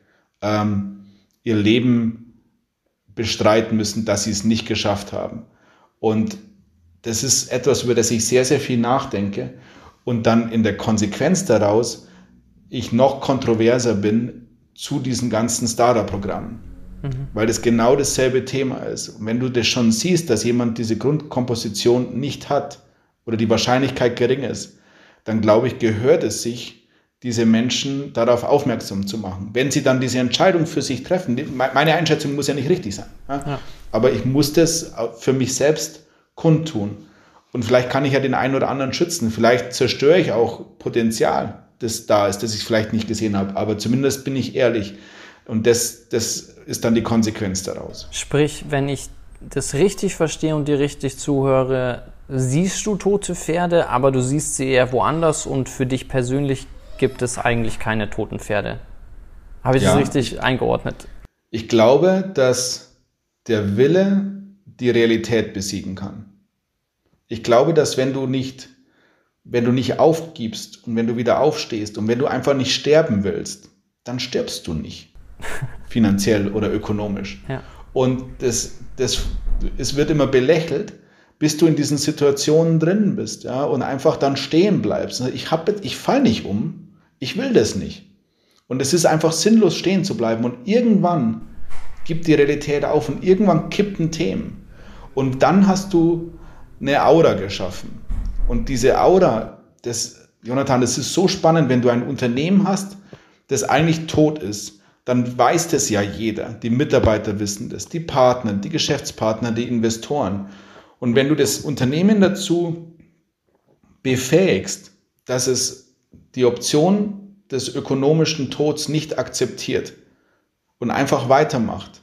ähm, ihr Leben bestreiten müssen, dass sie es nicht geschafft haben. Und das ist etwas, über das ich sehr, sehr viel nachdenke und dann in der Konsequenz daraus ich noch kontroverser bin zu diesen ganzen Starter-Programmen. Mhm. Weil das genau dasselbe Thema ist. Und wenn du das schon siehst, dass jemand diese Grundkomposition nicht hat oder die Wahrscheinlichkeit gering ist, dann glaube ich, gehört es sich, diese Menschen darauf aufmerksam zu machen. Wenn sie dann diese Entscheidung für sich treffen, meine Einschätzung muss ja nicht richtig sein, ja? aber ich muss das für mich selbst kundtun. Und vielleicht kann ich ja den einen oder anderen schützen. Vielleicht zerstöre ich auch Potenzial, das da ist, das ich vielleicht nicht gesehen habe. Aber zumindest bin ich ehrlich. Und das, das ist dann die Konsequenz daraus. Sprich, wenn ich das richtig verstehe und dir richtig zuhöre, siehst du tote Pferde, aber du siehst sie eher woanders und für dich persönlich gibt es eigentlich keine toten Pferde. Habe ich ja. das richtig eingeordnet? Ich glaube, dass der Wille die Realität besiegen kann. Ich glaube, dass wenn du nicht, wenn du nicht aufgibst und wenn du wieder aufstehst und wenn du einfach nicht sterben willst, dann stirbst du nicht. Finanziell oder ökonomisch. Ja. Und das, das, es wird immer belächelt, bis du in diesen Situationen drin bist, ja, und einfach dann stehen bleibst. Ich, ich fall nicht um, ich will das nicht. Und es ist einfach sinnlos stehen zu bleiben. Und irgendwann gibt die Realität auf und irgendwann kippt ein Themen. Und dann hast du eine Aura geschaffen. Und diese Aura, das, Jonathan, das ist so spannend, wenn du ein Unternehmen hast, das eigentlich tot ist, dann weiß das ja jeder. Die Mitarbeiter wissen das, die Partner, die Geschäftspartner, die Investoren. Und wenn du das Unternehmen dazu befähigst, dass es die Option des ökonomischen Tods nicht akzeptiert und einfach weitermacht,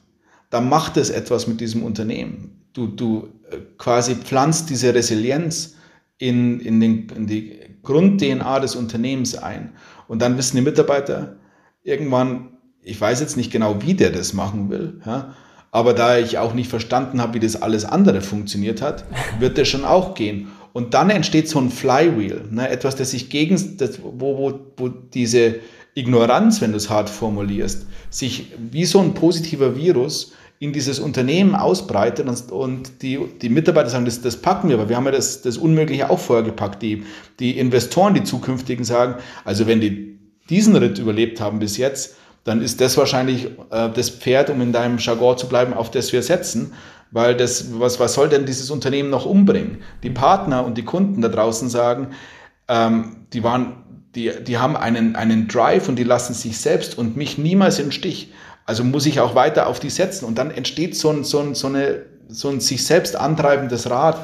dann macht es etwas mit diesem Unternehmen du, du äh, quasi pflanzt diese Resilienz in, in, den, in die Grund-DNA des Unternehmens ein. Und dann wissen die Mitarbeiter irgendwann, ich weiß jetzt nicht genau, wie der das machen will, ja, aber da ich auch nicht verstanden habe, wie das alles andere funktioniert hat, wird der schon auch gehen. Und dann entsteht so ein Flywheel, ne, etwas, das sich gegen, das, wo, wo, wo diese Ignoranz, wenn du es hart formulierst, sich wie so ein positiver Virus in dieses Unternehmen ausbreitet und, und die, die Mitarbeiter sagen, das, das packen wir, aber wir haben ja das, das Unmögliche auch vorher gepackt. Die, die Investoren, die zukünftigen sagen, also wenn die diesen Ritt überlebt haben bis jetzt, dann ist das wahrscheinlich äh, das Pferd, um in deinem Jargon zu bleiben, auf das wir setzen. Weil das, was, was soll denn dieses Unternehmen noch umbringen? Die Partner und die Kunden da draußen sagen, ähm, die waren, die, die haben einen, einen Drive und die lassen sich selbst und mich niemals im Stich. Also muss ich auch weiter auf die setzen. Und dann entsteht so ein, so ein, so eine, so ein sich selbst antreibendes Rad.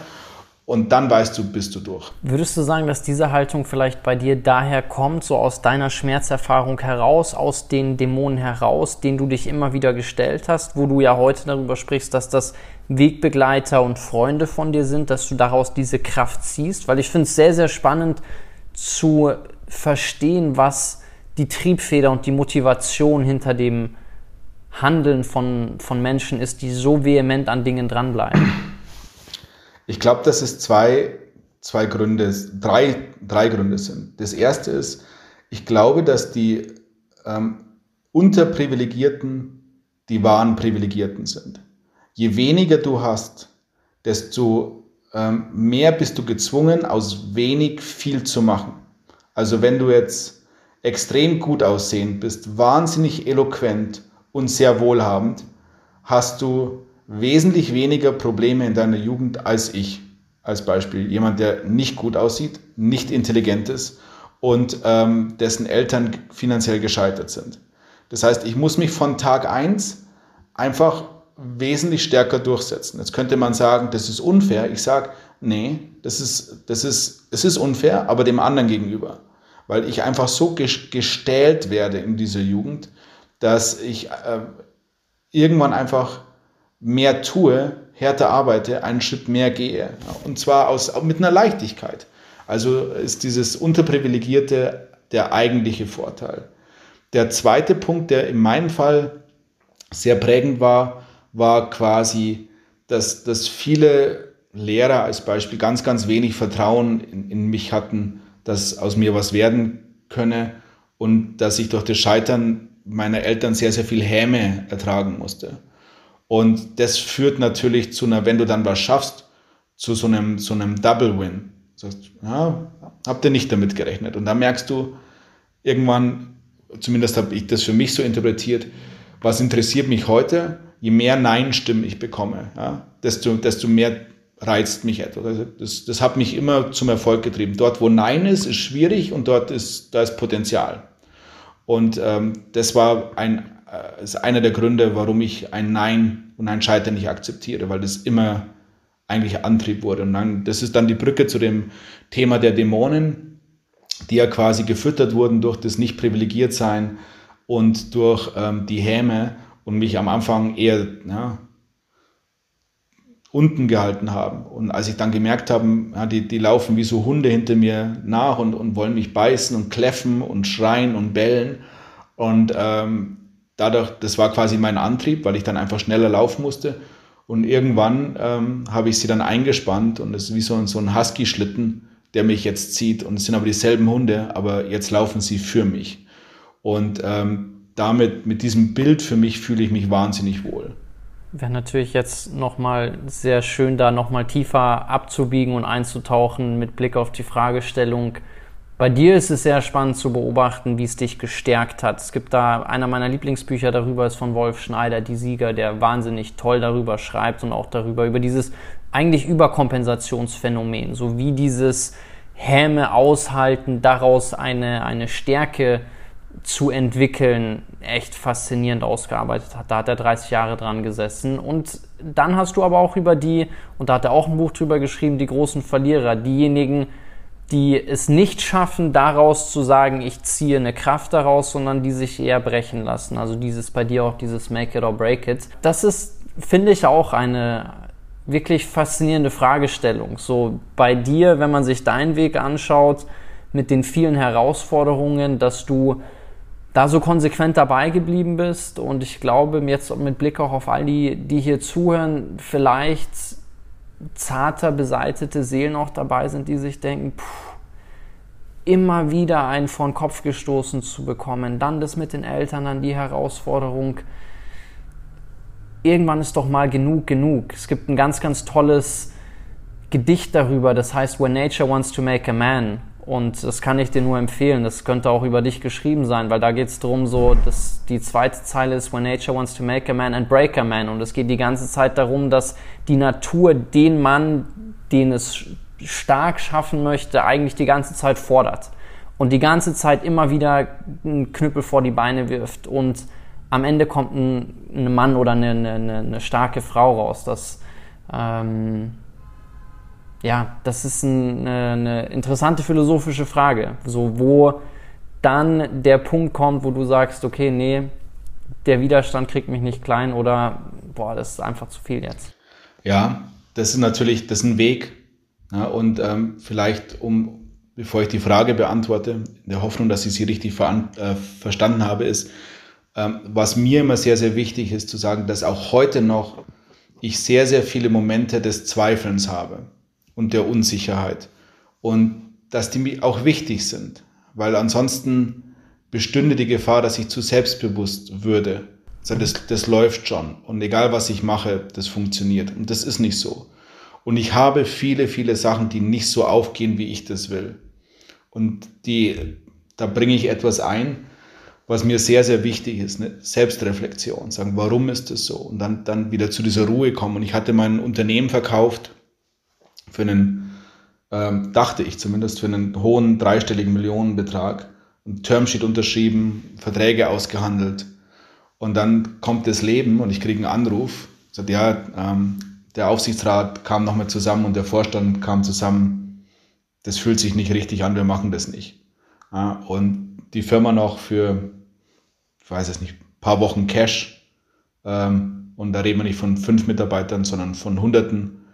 Und dann weißt du, bist du durch. Würdest du sagen, dass diese Haltung vielleicht bei dir daher kommt, so aus deiner Schmerzerfahrung heraus, aus den Dämonen heraus, denen du dich immer wieder gestellt hast, wo du ja heute darüber sprichst, dass das Wegbegleiter und Freunde von dir sind, dass du daraus diese Kraft ziehst? Weil ich finde es sehr, sehr spannend zu verstehen, was die Triebfeder und die Motivation hinter dem Handeln von, von Menschen ist, die so vehement an Dingen dranbleiben? Ich glaube, dass es zwei, zwei Gründe, drei, drei Gründe sind. Das erste ist, ich glaube, dass die ähm, Unterprivilegierten die wahren Privilegierten sind. Je weniger du hast, desto ähm, mehr bist du gezwungen, aus wenig viel zu machen. Also wenn du jetzt extrem gut aussehend bist, wahnsinnig eloquent und sehr wohlhabend, hast du wesentlich weniger Probleme in deiner Jugend als ich. Als Beispiel jemand, der nicht gut aussieht, nicht intelligent ist und ähm, dessen Eltern finanziell gescheitert sind. Das heißt, ich muss mich von Tag 1 einfach wesentlich stärker durchsetzen. Jetzt könnte man sagen, das ist unfair. Ich sage, nee, das ist, das ist, es ist unfair, aber dem anderen gegenüber. Weil ich einfach so gestählt werde in dieser Jugend, dass ich äh, irgendwann einfach mehr tue, härter arbeite, einen Schritt mehr gehe. Und zwar aus, mit einer Leichtigkeit. Also ist dieses Unterprivilegierte der eigentliche Vorteil. Der zweite Punkt, der in meinem Fall sehr prägend war, war quasi, dass, dass viele Lehrer als Beispiel ganz, ganz wenig Vertrauen in, in mich hatten, dass aus mir was werden könne und dass ich durch das Scheitern meiner Eltern sehr, sehr viel Häme ertragen musste. Und das führt natürlich zu einer, wenn du dann was schaffst, zu so einem, so einem Double Win. Du sagst, ja, habt ihr nicht damit gerechnet. Und dann merkst du, irgendwann zumindest habe ich das für mich so interpretiert, was interessiert mich heute? Je mehr Nein-Stimmen ich bekomme, ja, desto, desto mehr reizt mich etwas. Also das, das hat mich immer zum Erfolg getrieben. Dort, wo Nein ist, ist schwierig und dort ist, da ist Potenzial. Und ähm, das war ein, äh, ist einer der Gründe, warum ich ein Nein und ein Scheitern nicht akzeptiere, weil das immer eigentlich Antrieb wurde. Und dann, das ist dann die Brücke zu dem Thema der Dämonen, die ja quasi gefüttert wurden durch das nicht privilegiert sein und durch ähm, die Häme und mich am Anfang eher ja, unten gehalten haben. Und als ich dann gemerkt habe, ja, die, die laufen wie so Hunde hinter mir nach und, und wollen mich beißen und kläffen und schreien und bellen. Und ähm, dadurch, das war quasi mein Antrieb, weil ich dann einfach schneller laufen musste. Und irgendwann ähm, habe ich sie dann eingespannt und es ist wie so, so ein Husky-Schlitten, der mich jetzt zieht. Und es sind aber dieselben Hunde, aber jetzt laufen sie für mich. Und ähm, damit, mit diesem Bild für mich fühle ich mich wahnsinnig wohl. Wäre natürlich jetzt nochmal sehr schön, da nochmal tiefer abzubiegen und einzutauchen mit Blick auf die Fragestellung, bei dir ist es sehr spannend zu beobachten, wie es dich gestärkt hat. Es gibt da einer meiner Lieblingsbücher darüber ist von Wolf Schneider, die Sieger, der wahnsinnig toll darüber schreibt und auch darüber über dieses eigentlich Überkompensationsphänomen, so wie dieses Häme aushalten, daraus eine eine Stärke zu entwickeln, echt faszinierend ausgearbeitet hat. Da hat er 30 Jahre dran gesessen. Und dann hast du aber auch über die, und da hat er auch ein Buch drüber geschrieben, die großen Verlierer, diejenigen, die es nicht schaffen, daraus zu sagen, ich ziehe eine Kraft daraus, sondern die sich eher brechen lassen. Also dieses bei dir auch dieses Make it or break it. Das ist, finde ich, auch eine wirklich faszinierende Fragestellung. So bei dir, wenn man sich deinen Weg anschaut, mit den vielen Herausforderungen, dass du da so konsequent dabei geblieben bist und ich glaube jetzt mit Blick auch auf all die, die hier zuhören, vielleicht zarter beseitete Seelen auch dabei sind, die sich denken, pff, immer wieder einen vor den Kopf gestoßen zu bekommen, dann das mit den Eltern, dann die Herausforderung. Irgendwann ist doch mal genug genug. Es gibt ein ganz, ganz tolles Gedicht darüber, das heißt When Nature Wants to Make a Man. Und das kann ich dir nur empfehlen. Das könnte auch über dich geschrieben sein, weil da geht es darum, so, dass die zweite Zeile ist, When Nature wants to make a man and break a man. Und es geht die ganze Zeit darum, dass die Natur den Mann, den es stark schaffen möchte, eigentlich die ganze Zeit fordert. Und die ganze Zeit immer wieder einen Knüppel vor die Beine wirft. Und am Ende kommt ein, ein Mann oder eine, eine, eine, starke Frau raus. Das, ähm, ja, das ist ein, eine interessante philosophische Frage. So, wo dann der Punkt kommt, wo du sagst, okay, nee, der Widerstand kriegt mich nicht klein oder boah, das ist einfach zu viel jetzt. Ja, das ist natürlich, das ist ein Weg. Ja, und ähm, vielleicht, um, bevor ich die Frage beantworte, in der Hoffnung, dass ich sie richtig äh, verstanden habe, ist, ähm, was mir immer sehr, sehr wichtig ist, zu sagen, dass auch heute noch ich sehr, sehr viele Momente des Zweifelns habe und der Unsicherheit. Und dass die auch wichtig sind, weil ansonsten bestünde die Gefahr, dass ich zu selbstbewusst würde. Also das, das läuft schon und egal was ich mache, das funktioniert. Und das ist nicht so. Und ich habe viele, viele Sachen, die nicht so aufgehen, wie ich das will. Und die, da bringe ich etwas ein, was mir sehr, sehr wichtig ist, eine Selbstreflexion. Sagen, warum ist das so? Und dann, dann wieder zu dieser Ruhe kommen. Und ich hatte mein Unternehmen verkauft für einen, ähm, dachte ich zumindest, für einen hohen dreistelligen Millionenbetrag. Ein Termsheet unterschrieben, Verträge ausgehandelt. Und dann kommt das Leben und ich kriege einen Anruf. Sagt, ja, ähm, der Aufsichtsrat kam nochmal zusammen und der Vorstand kam zusammen. Das fühlt sich nicht richtig an, wir machen das nicht. Ja, und die Firma noch für, ich weiß es nicht, paar Wochen Cash. Ähm, und da reden wir nicht von fünf Mitarbeitern, sondern von Hunderten.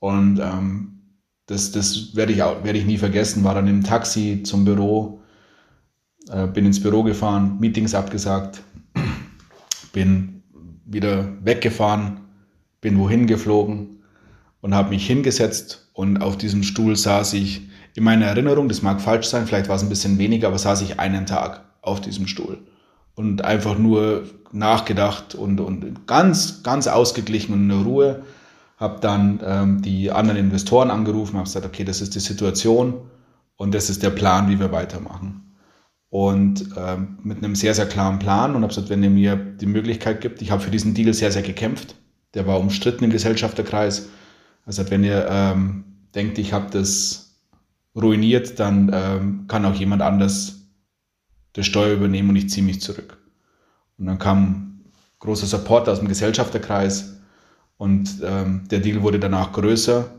Und ähm, das, das werde ich, auch, ich nie vergessen. War dann im Taxi zum Büro, äh, bin ins Büro gefahren, Meetings abgesagt, bin wieder weggefahren, bin wohin geflogen und habe mich hingesetzt und auf diesem Stuhl saß ich in meiner Erinnerung, das mag falsch sein, vielleicht war es ein bisschen weniger, aber saß ich einen Tag auf diesem Stuhl und einfach nur nachgedacht und, und ganz, ganz ausgeglichen und in Ruhe habe dann ähm, die anderen Investoren angerufen, habe gesagt, okay, das ist die Situation und das ist der Plan, wie wir weitermachen. und ähm, mit einem sehr, sehr klaren Plan und habe gesagt, wenn ihr mir die Möglichkeit gibt, ich habe für diesen Deal sehr, sehr gekämpft. Der war umstritten im Gesellschafterkreis. Also wenn ihr ähm, denkt, ich habe das ruiniert, dann ähm, kann auch jemand anders die Steuer übernehmen und ich ziehe mich zurück. Und dann kam großer Support aus dem Gesellschafterkreis und ähm, der Deal wurde danach größer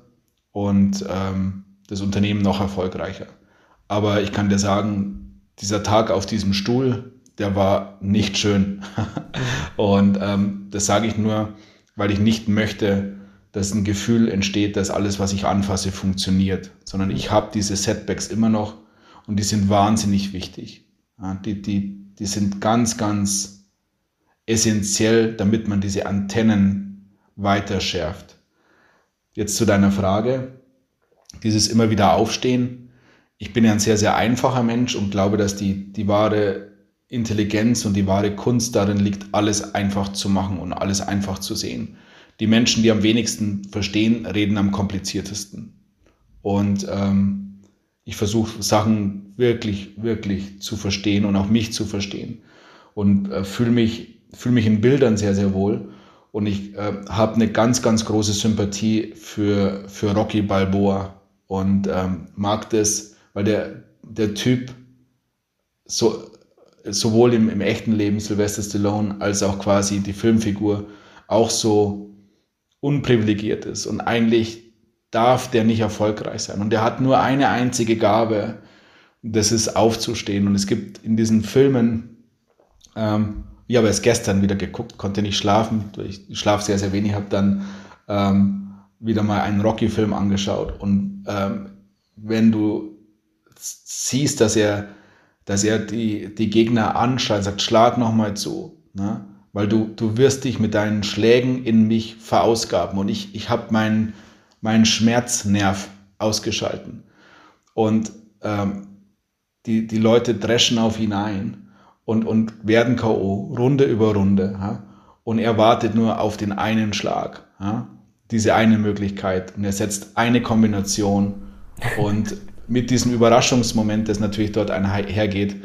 und ähm, das Unternehmen noch erfolgreicher. Aber ich kann dir sagen, dieser Tag auf diesem Stuhl, der war nicht schön. und ähm, das sage ich nur, weil ich nicht möchte, dass ein Gefühl entsteht, dass alles, was ich anfasse, funktioniert, sondern ich habe diese Setbacks immer noch und die sind wahnsinnig wichtig. Ja, die, die, die sind ganz, ganz essentiell, damit man diese Antennen weiter schärft. Jetzt zu deiner Frage, dieses immer wieder Aufstehen. Ich bin ja ein sehr, sehr einfacher Mensch und glaube, dass die, die wahre Intelligenz und die wahre Kunst darin liegt, alles einfach zu machen und alles einfach zu sehen die Menschen, die am wenigsten verstehen, reden am kompliziertesten. Und ähm, ich versuche Sachen wirklich, wirklich zu verstehen und auch mich zu verstehen. Und äh, fühle mich, fühl mich in Bildern sehr, sehr wohl. Und ich äh, habe eine ganz, ganz große Sympathie für, für Rocky Balboa und ähm, mag das, weil der, der Typ so, sowohl im, im echten Leben Sylvester Stallone als auch quasi die Filmfigur auch so unprivilegiert ist und eigentlich darf der nicht erfolgreich sein. Und der hat nur eine einzige Gabe, das ist aufzustehen. Und es gibt in diesen Filmen, ähm, ich habe es gestern wieder geguckt, konnte nicht schlafen, ich schlafe sehr, sehr wenig, habe dann ähm, wieder mal einen Rocky-Film angeschaut. Und ähm, wenn du siehst, dass er, dass er die, die Gegner anschreit, sagt, schlag nochmal zu. Ne? weil du, du wirst dich mit deinen Schlägen in mich verausgaben und ich, ich habe meinen mein Schmerznerv ausgeschalten. Und ähm, die, die Leute dreschen auf ihn ein und, und werden K.O. Runde über Runde. Ja? Und er wartet nur auf den einen Schlag, ja? diese eine Möglichkeit. Und er setzt eine Kombination und mit diesem Überraschungsmoment, das natürlich dort einhergeht,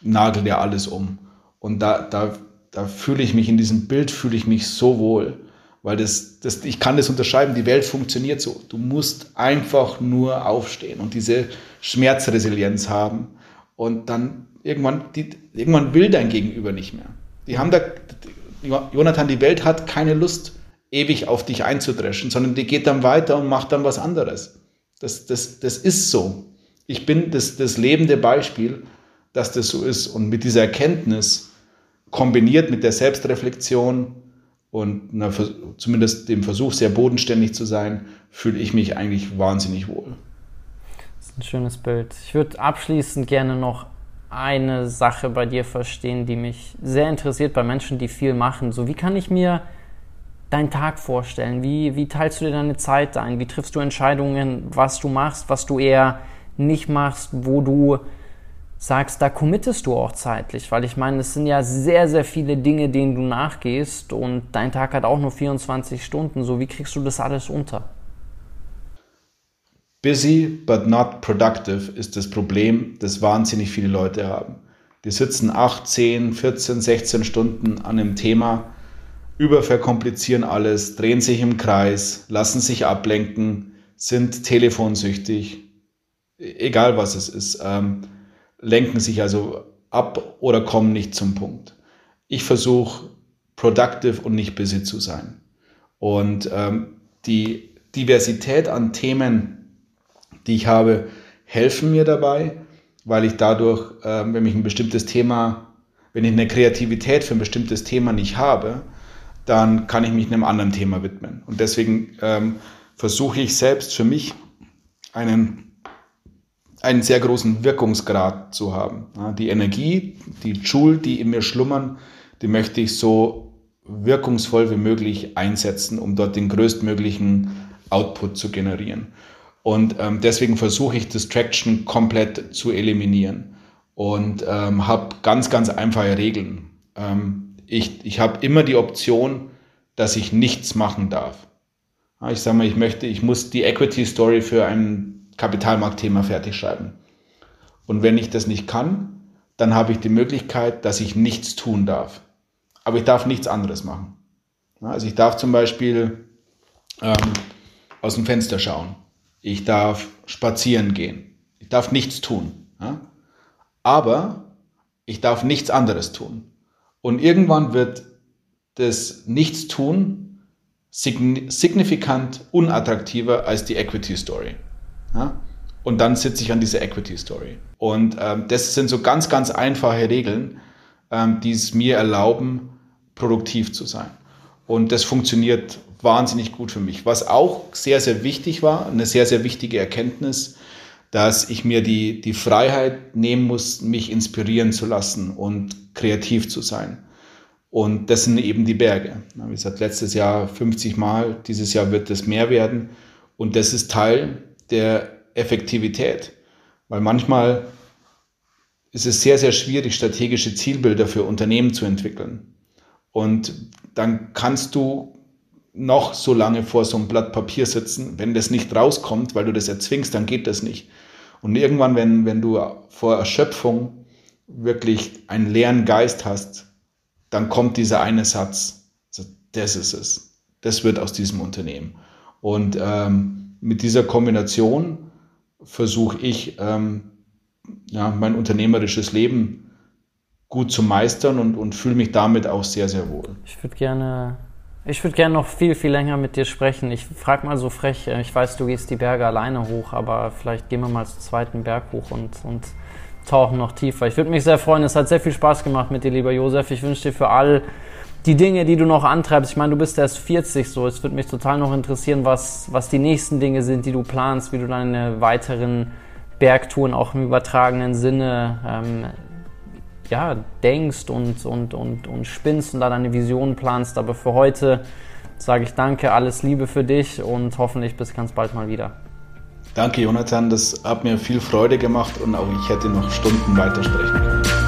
nagelt er alles um. Und da, da da fühle ich mich in diesem Bild, fühle ich mich so wohl, weil das, das, ich kann das unterschreiben, die Welt funktioniert so. Du musst einfach nur aufstehen und diese Schmerzresilienz haben und dann irgendwann, die, irgendwann will dein Gegenüber nicht mehr. Die haben da, Jonathan, die Welt hat keine Lust, ewig auf dich einzudreschen, sondern die geht dann weiter und macht dann was anderes. Das, das, das ist so. Ich bin das, das lebende Beispiel, dass das so ist. Und mit dieser Erkenntnis, kombiniert mit der Selbstreflexion und einer, zumindest dem Versuch, sehr bodenständig zu sein, fühle ich mich eigentlich wahnsinnig wohl. Das ist ein schönes Bild. Ich würde abschließend gerne noch eine Sache bei dir verstehen, die mich sehr interessiert bei Menschen, die viel machen. So, wie kann ich mir deinen Tag vorstellen? Wie, wie teilst du dir deine Zeit ein? Wie triffst du Entscheidungen, was du machst, was du eher nicht machst, wo du sagst, da committest du auch zeitlich, weil ich meine, es sind ja sehr, sehr viele Dinge, denen du nachgehst und dein Tag hat auch nur 24 Stunden. So, wie kriegst du das alles unter? Busy but not productive ist das Problem, das wahnsinnig viele Leute haben. Die sitzen 8, 10, 14, 16 Stunden an einem Thema, überverkomplizieren alles, drehen sich im Kreis, lassen sich ablenken, sind telefonsüchtig, egal was es ist. Ähm, lenken sich also ab oder kommen nicht zum Punkt. Ich versuche productive und nicht busy zu sein. Und ähm, die Diversität an Themen, die ich habe, helfen mir dabei, weil ich dadurch, ähm, wenn ich ein bestimmtes Thema, wenn ich eine Kreativität für ein bestimmtes Thema nicht habe, dann kann ich mich einem anderen Thema widmen. Und deswegen ähm, versuche ich selbst für mich einen einen sehr großen Wirkungsgrad zu haben. Die Energie, die Joule, die in mir schlummern, die möchte ich so wirkungsvoll wie möglich einsetzen, um dort den größtmöglichen Output zu generieren. Und ähm, deswegen versuche ich Distraction komplett zu eliminieren und ähm, habe ganz, ganz einfache Regeln. Ähm, ich ich habe immer die Option, dass ich nichts machen darf. Ich sage mal, ich möchte, ich muss die Equity Story für einen Kapitalmarktthema fertig schreiben. Und wenn ich das nicht kann, dann habe ich die Möglichkeit, dass ich nichts tun darf. Aber ich darf nichts anderes machen. Also ich darf zum Beispiel ähm, aus dem Fenster schauen. Ich darf spazieren gehen. Ich darf nichts tun. Ja? Aber ich darf nichts anderes tun. Und irgendwann wird das Nichtstun signifikant unattraktiver als die Equity Story. Ja? Und dann sitze ich an dieser Equity Story. Und ähm, das sind so ganz, ganz einfache Regeln, ähm, die es mir erlauben, produktiv zu sein. Und das funktioniert wahnsinnig gut für mich. Was auch sehr, sehr wichtig war, eine sehr, sehr wichtige Erkenntnis, dass ich mir die, die Freiheit nehmen muss, mich inspirieren zu lassen und kreativ zu sein. Und das sind eben die Berge. Wie gesagt, letztes Jahr 50 Mal, dieses Jahr wird es mehr werden. Und das ist Teil der Effektivität. Weil manchmal ist es sehr, sehr schwierig, strategische Zielbilder für Unternehmen zu entwickeln. Und dann kannst du noch so lange vor so einem Blatt Papier sitzen. Wenn das nicht rauskommt, weil du das erzwingst, dann geht das nicht. Und irgendwann, wenn, wenn du vor Erschöpfung wirklich einen leeren Geist hast, dann kommt dieser eine Satz. Das ist es. Das wird aus diesem Unternehmen. Und ähm, mit dieser Kombination versuche ich, ähm, ja, mein unternehmerisches Leben gut zu meistern und, und fühle mich damit auch sehr, sehr wohl. Ich würde gerne, ich würde gerne noch viel, viel länger mit dir sprechen. Ich frage mal so frech, äh, ich weiß, du gehst die Berge alleine hoch, aber vielleicht gehen wir mal zum zweiten Berg hoch und, und tauchen noch tiefer. Ich würde mich sehr freuen. Es hat sehr viel Spaß gemacht mit dir, lieber Josef. Ich wünsche dir für all die Dinge, die du noch antreibst. Ich meine, du bist erst 40 so. Es würde mich total noch interessieren, was, was die nächsten Dinge sind, die du planst, wie du deine weiteren Bergtouren auch im übertragenen Sinne ähm, ja, denkst und, und, und, und spinnst und da deine Visionen planst. Aber für heute sage ich danke, alles Liebe für dich und hoffentlich bis ganz bald mal wieder. Danke, Jonathan. Das hat mir viel Freude gemacht und auch ich hätte noch Stunden weitersprechen können.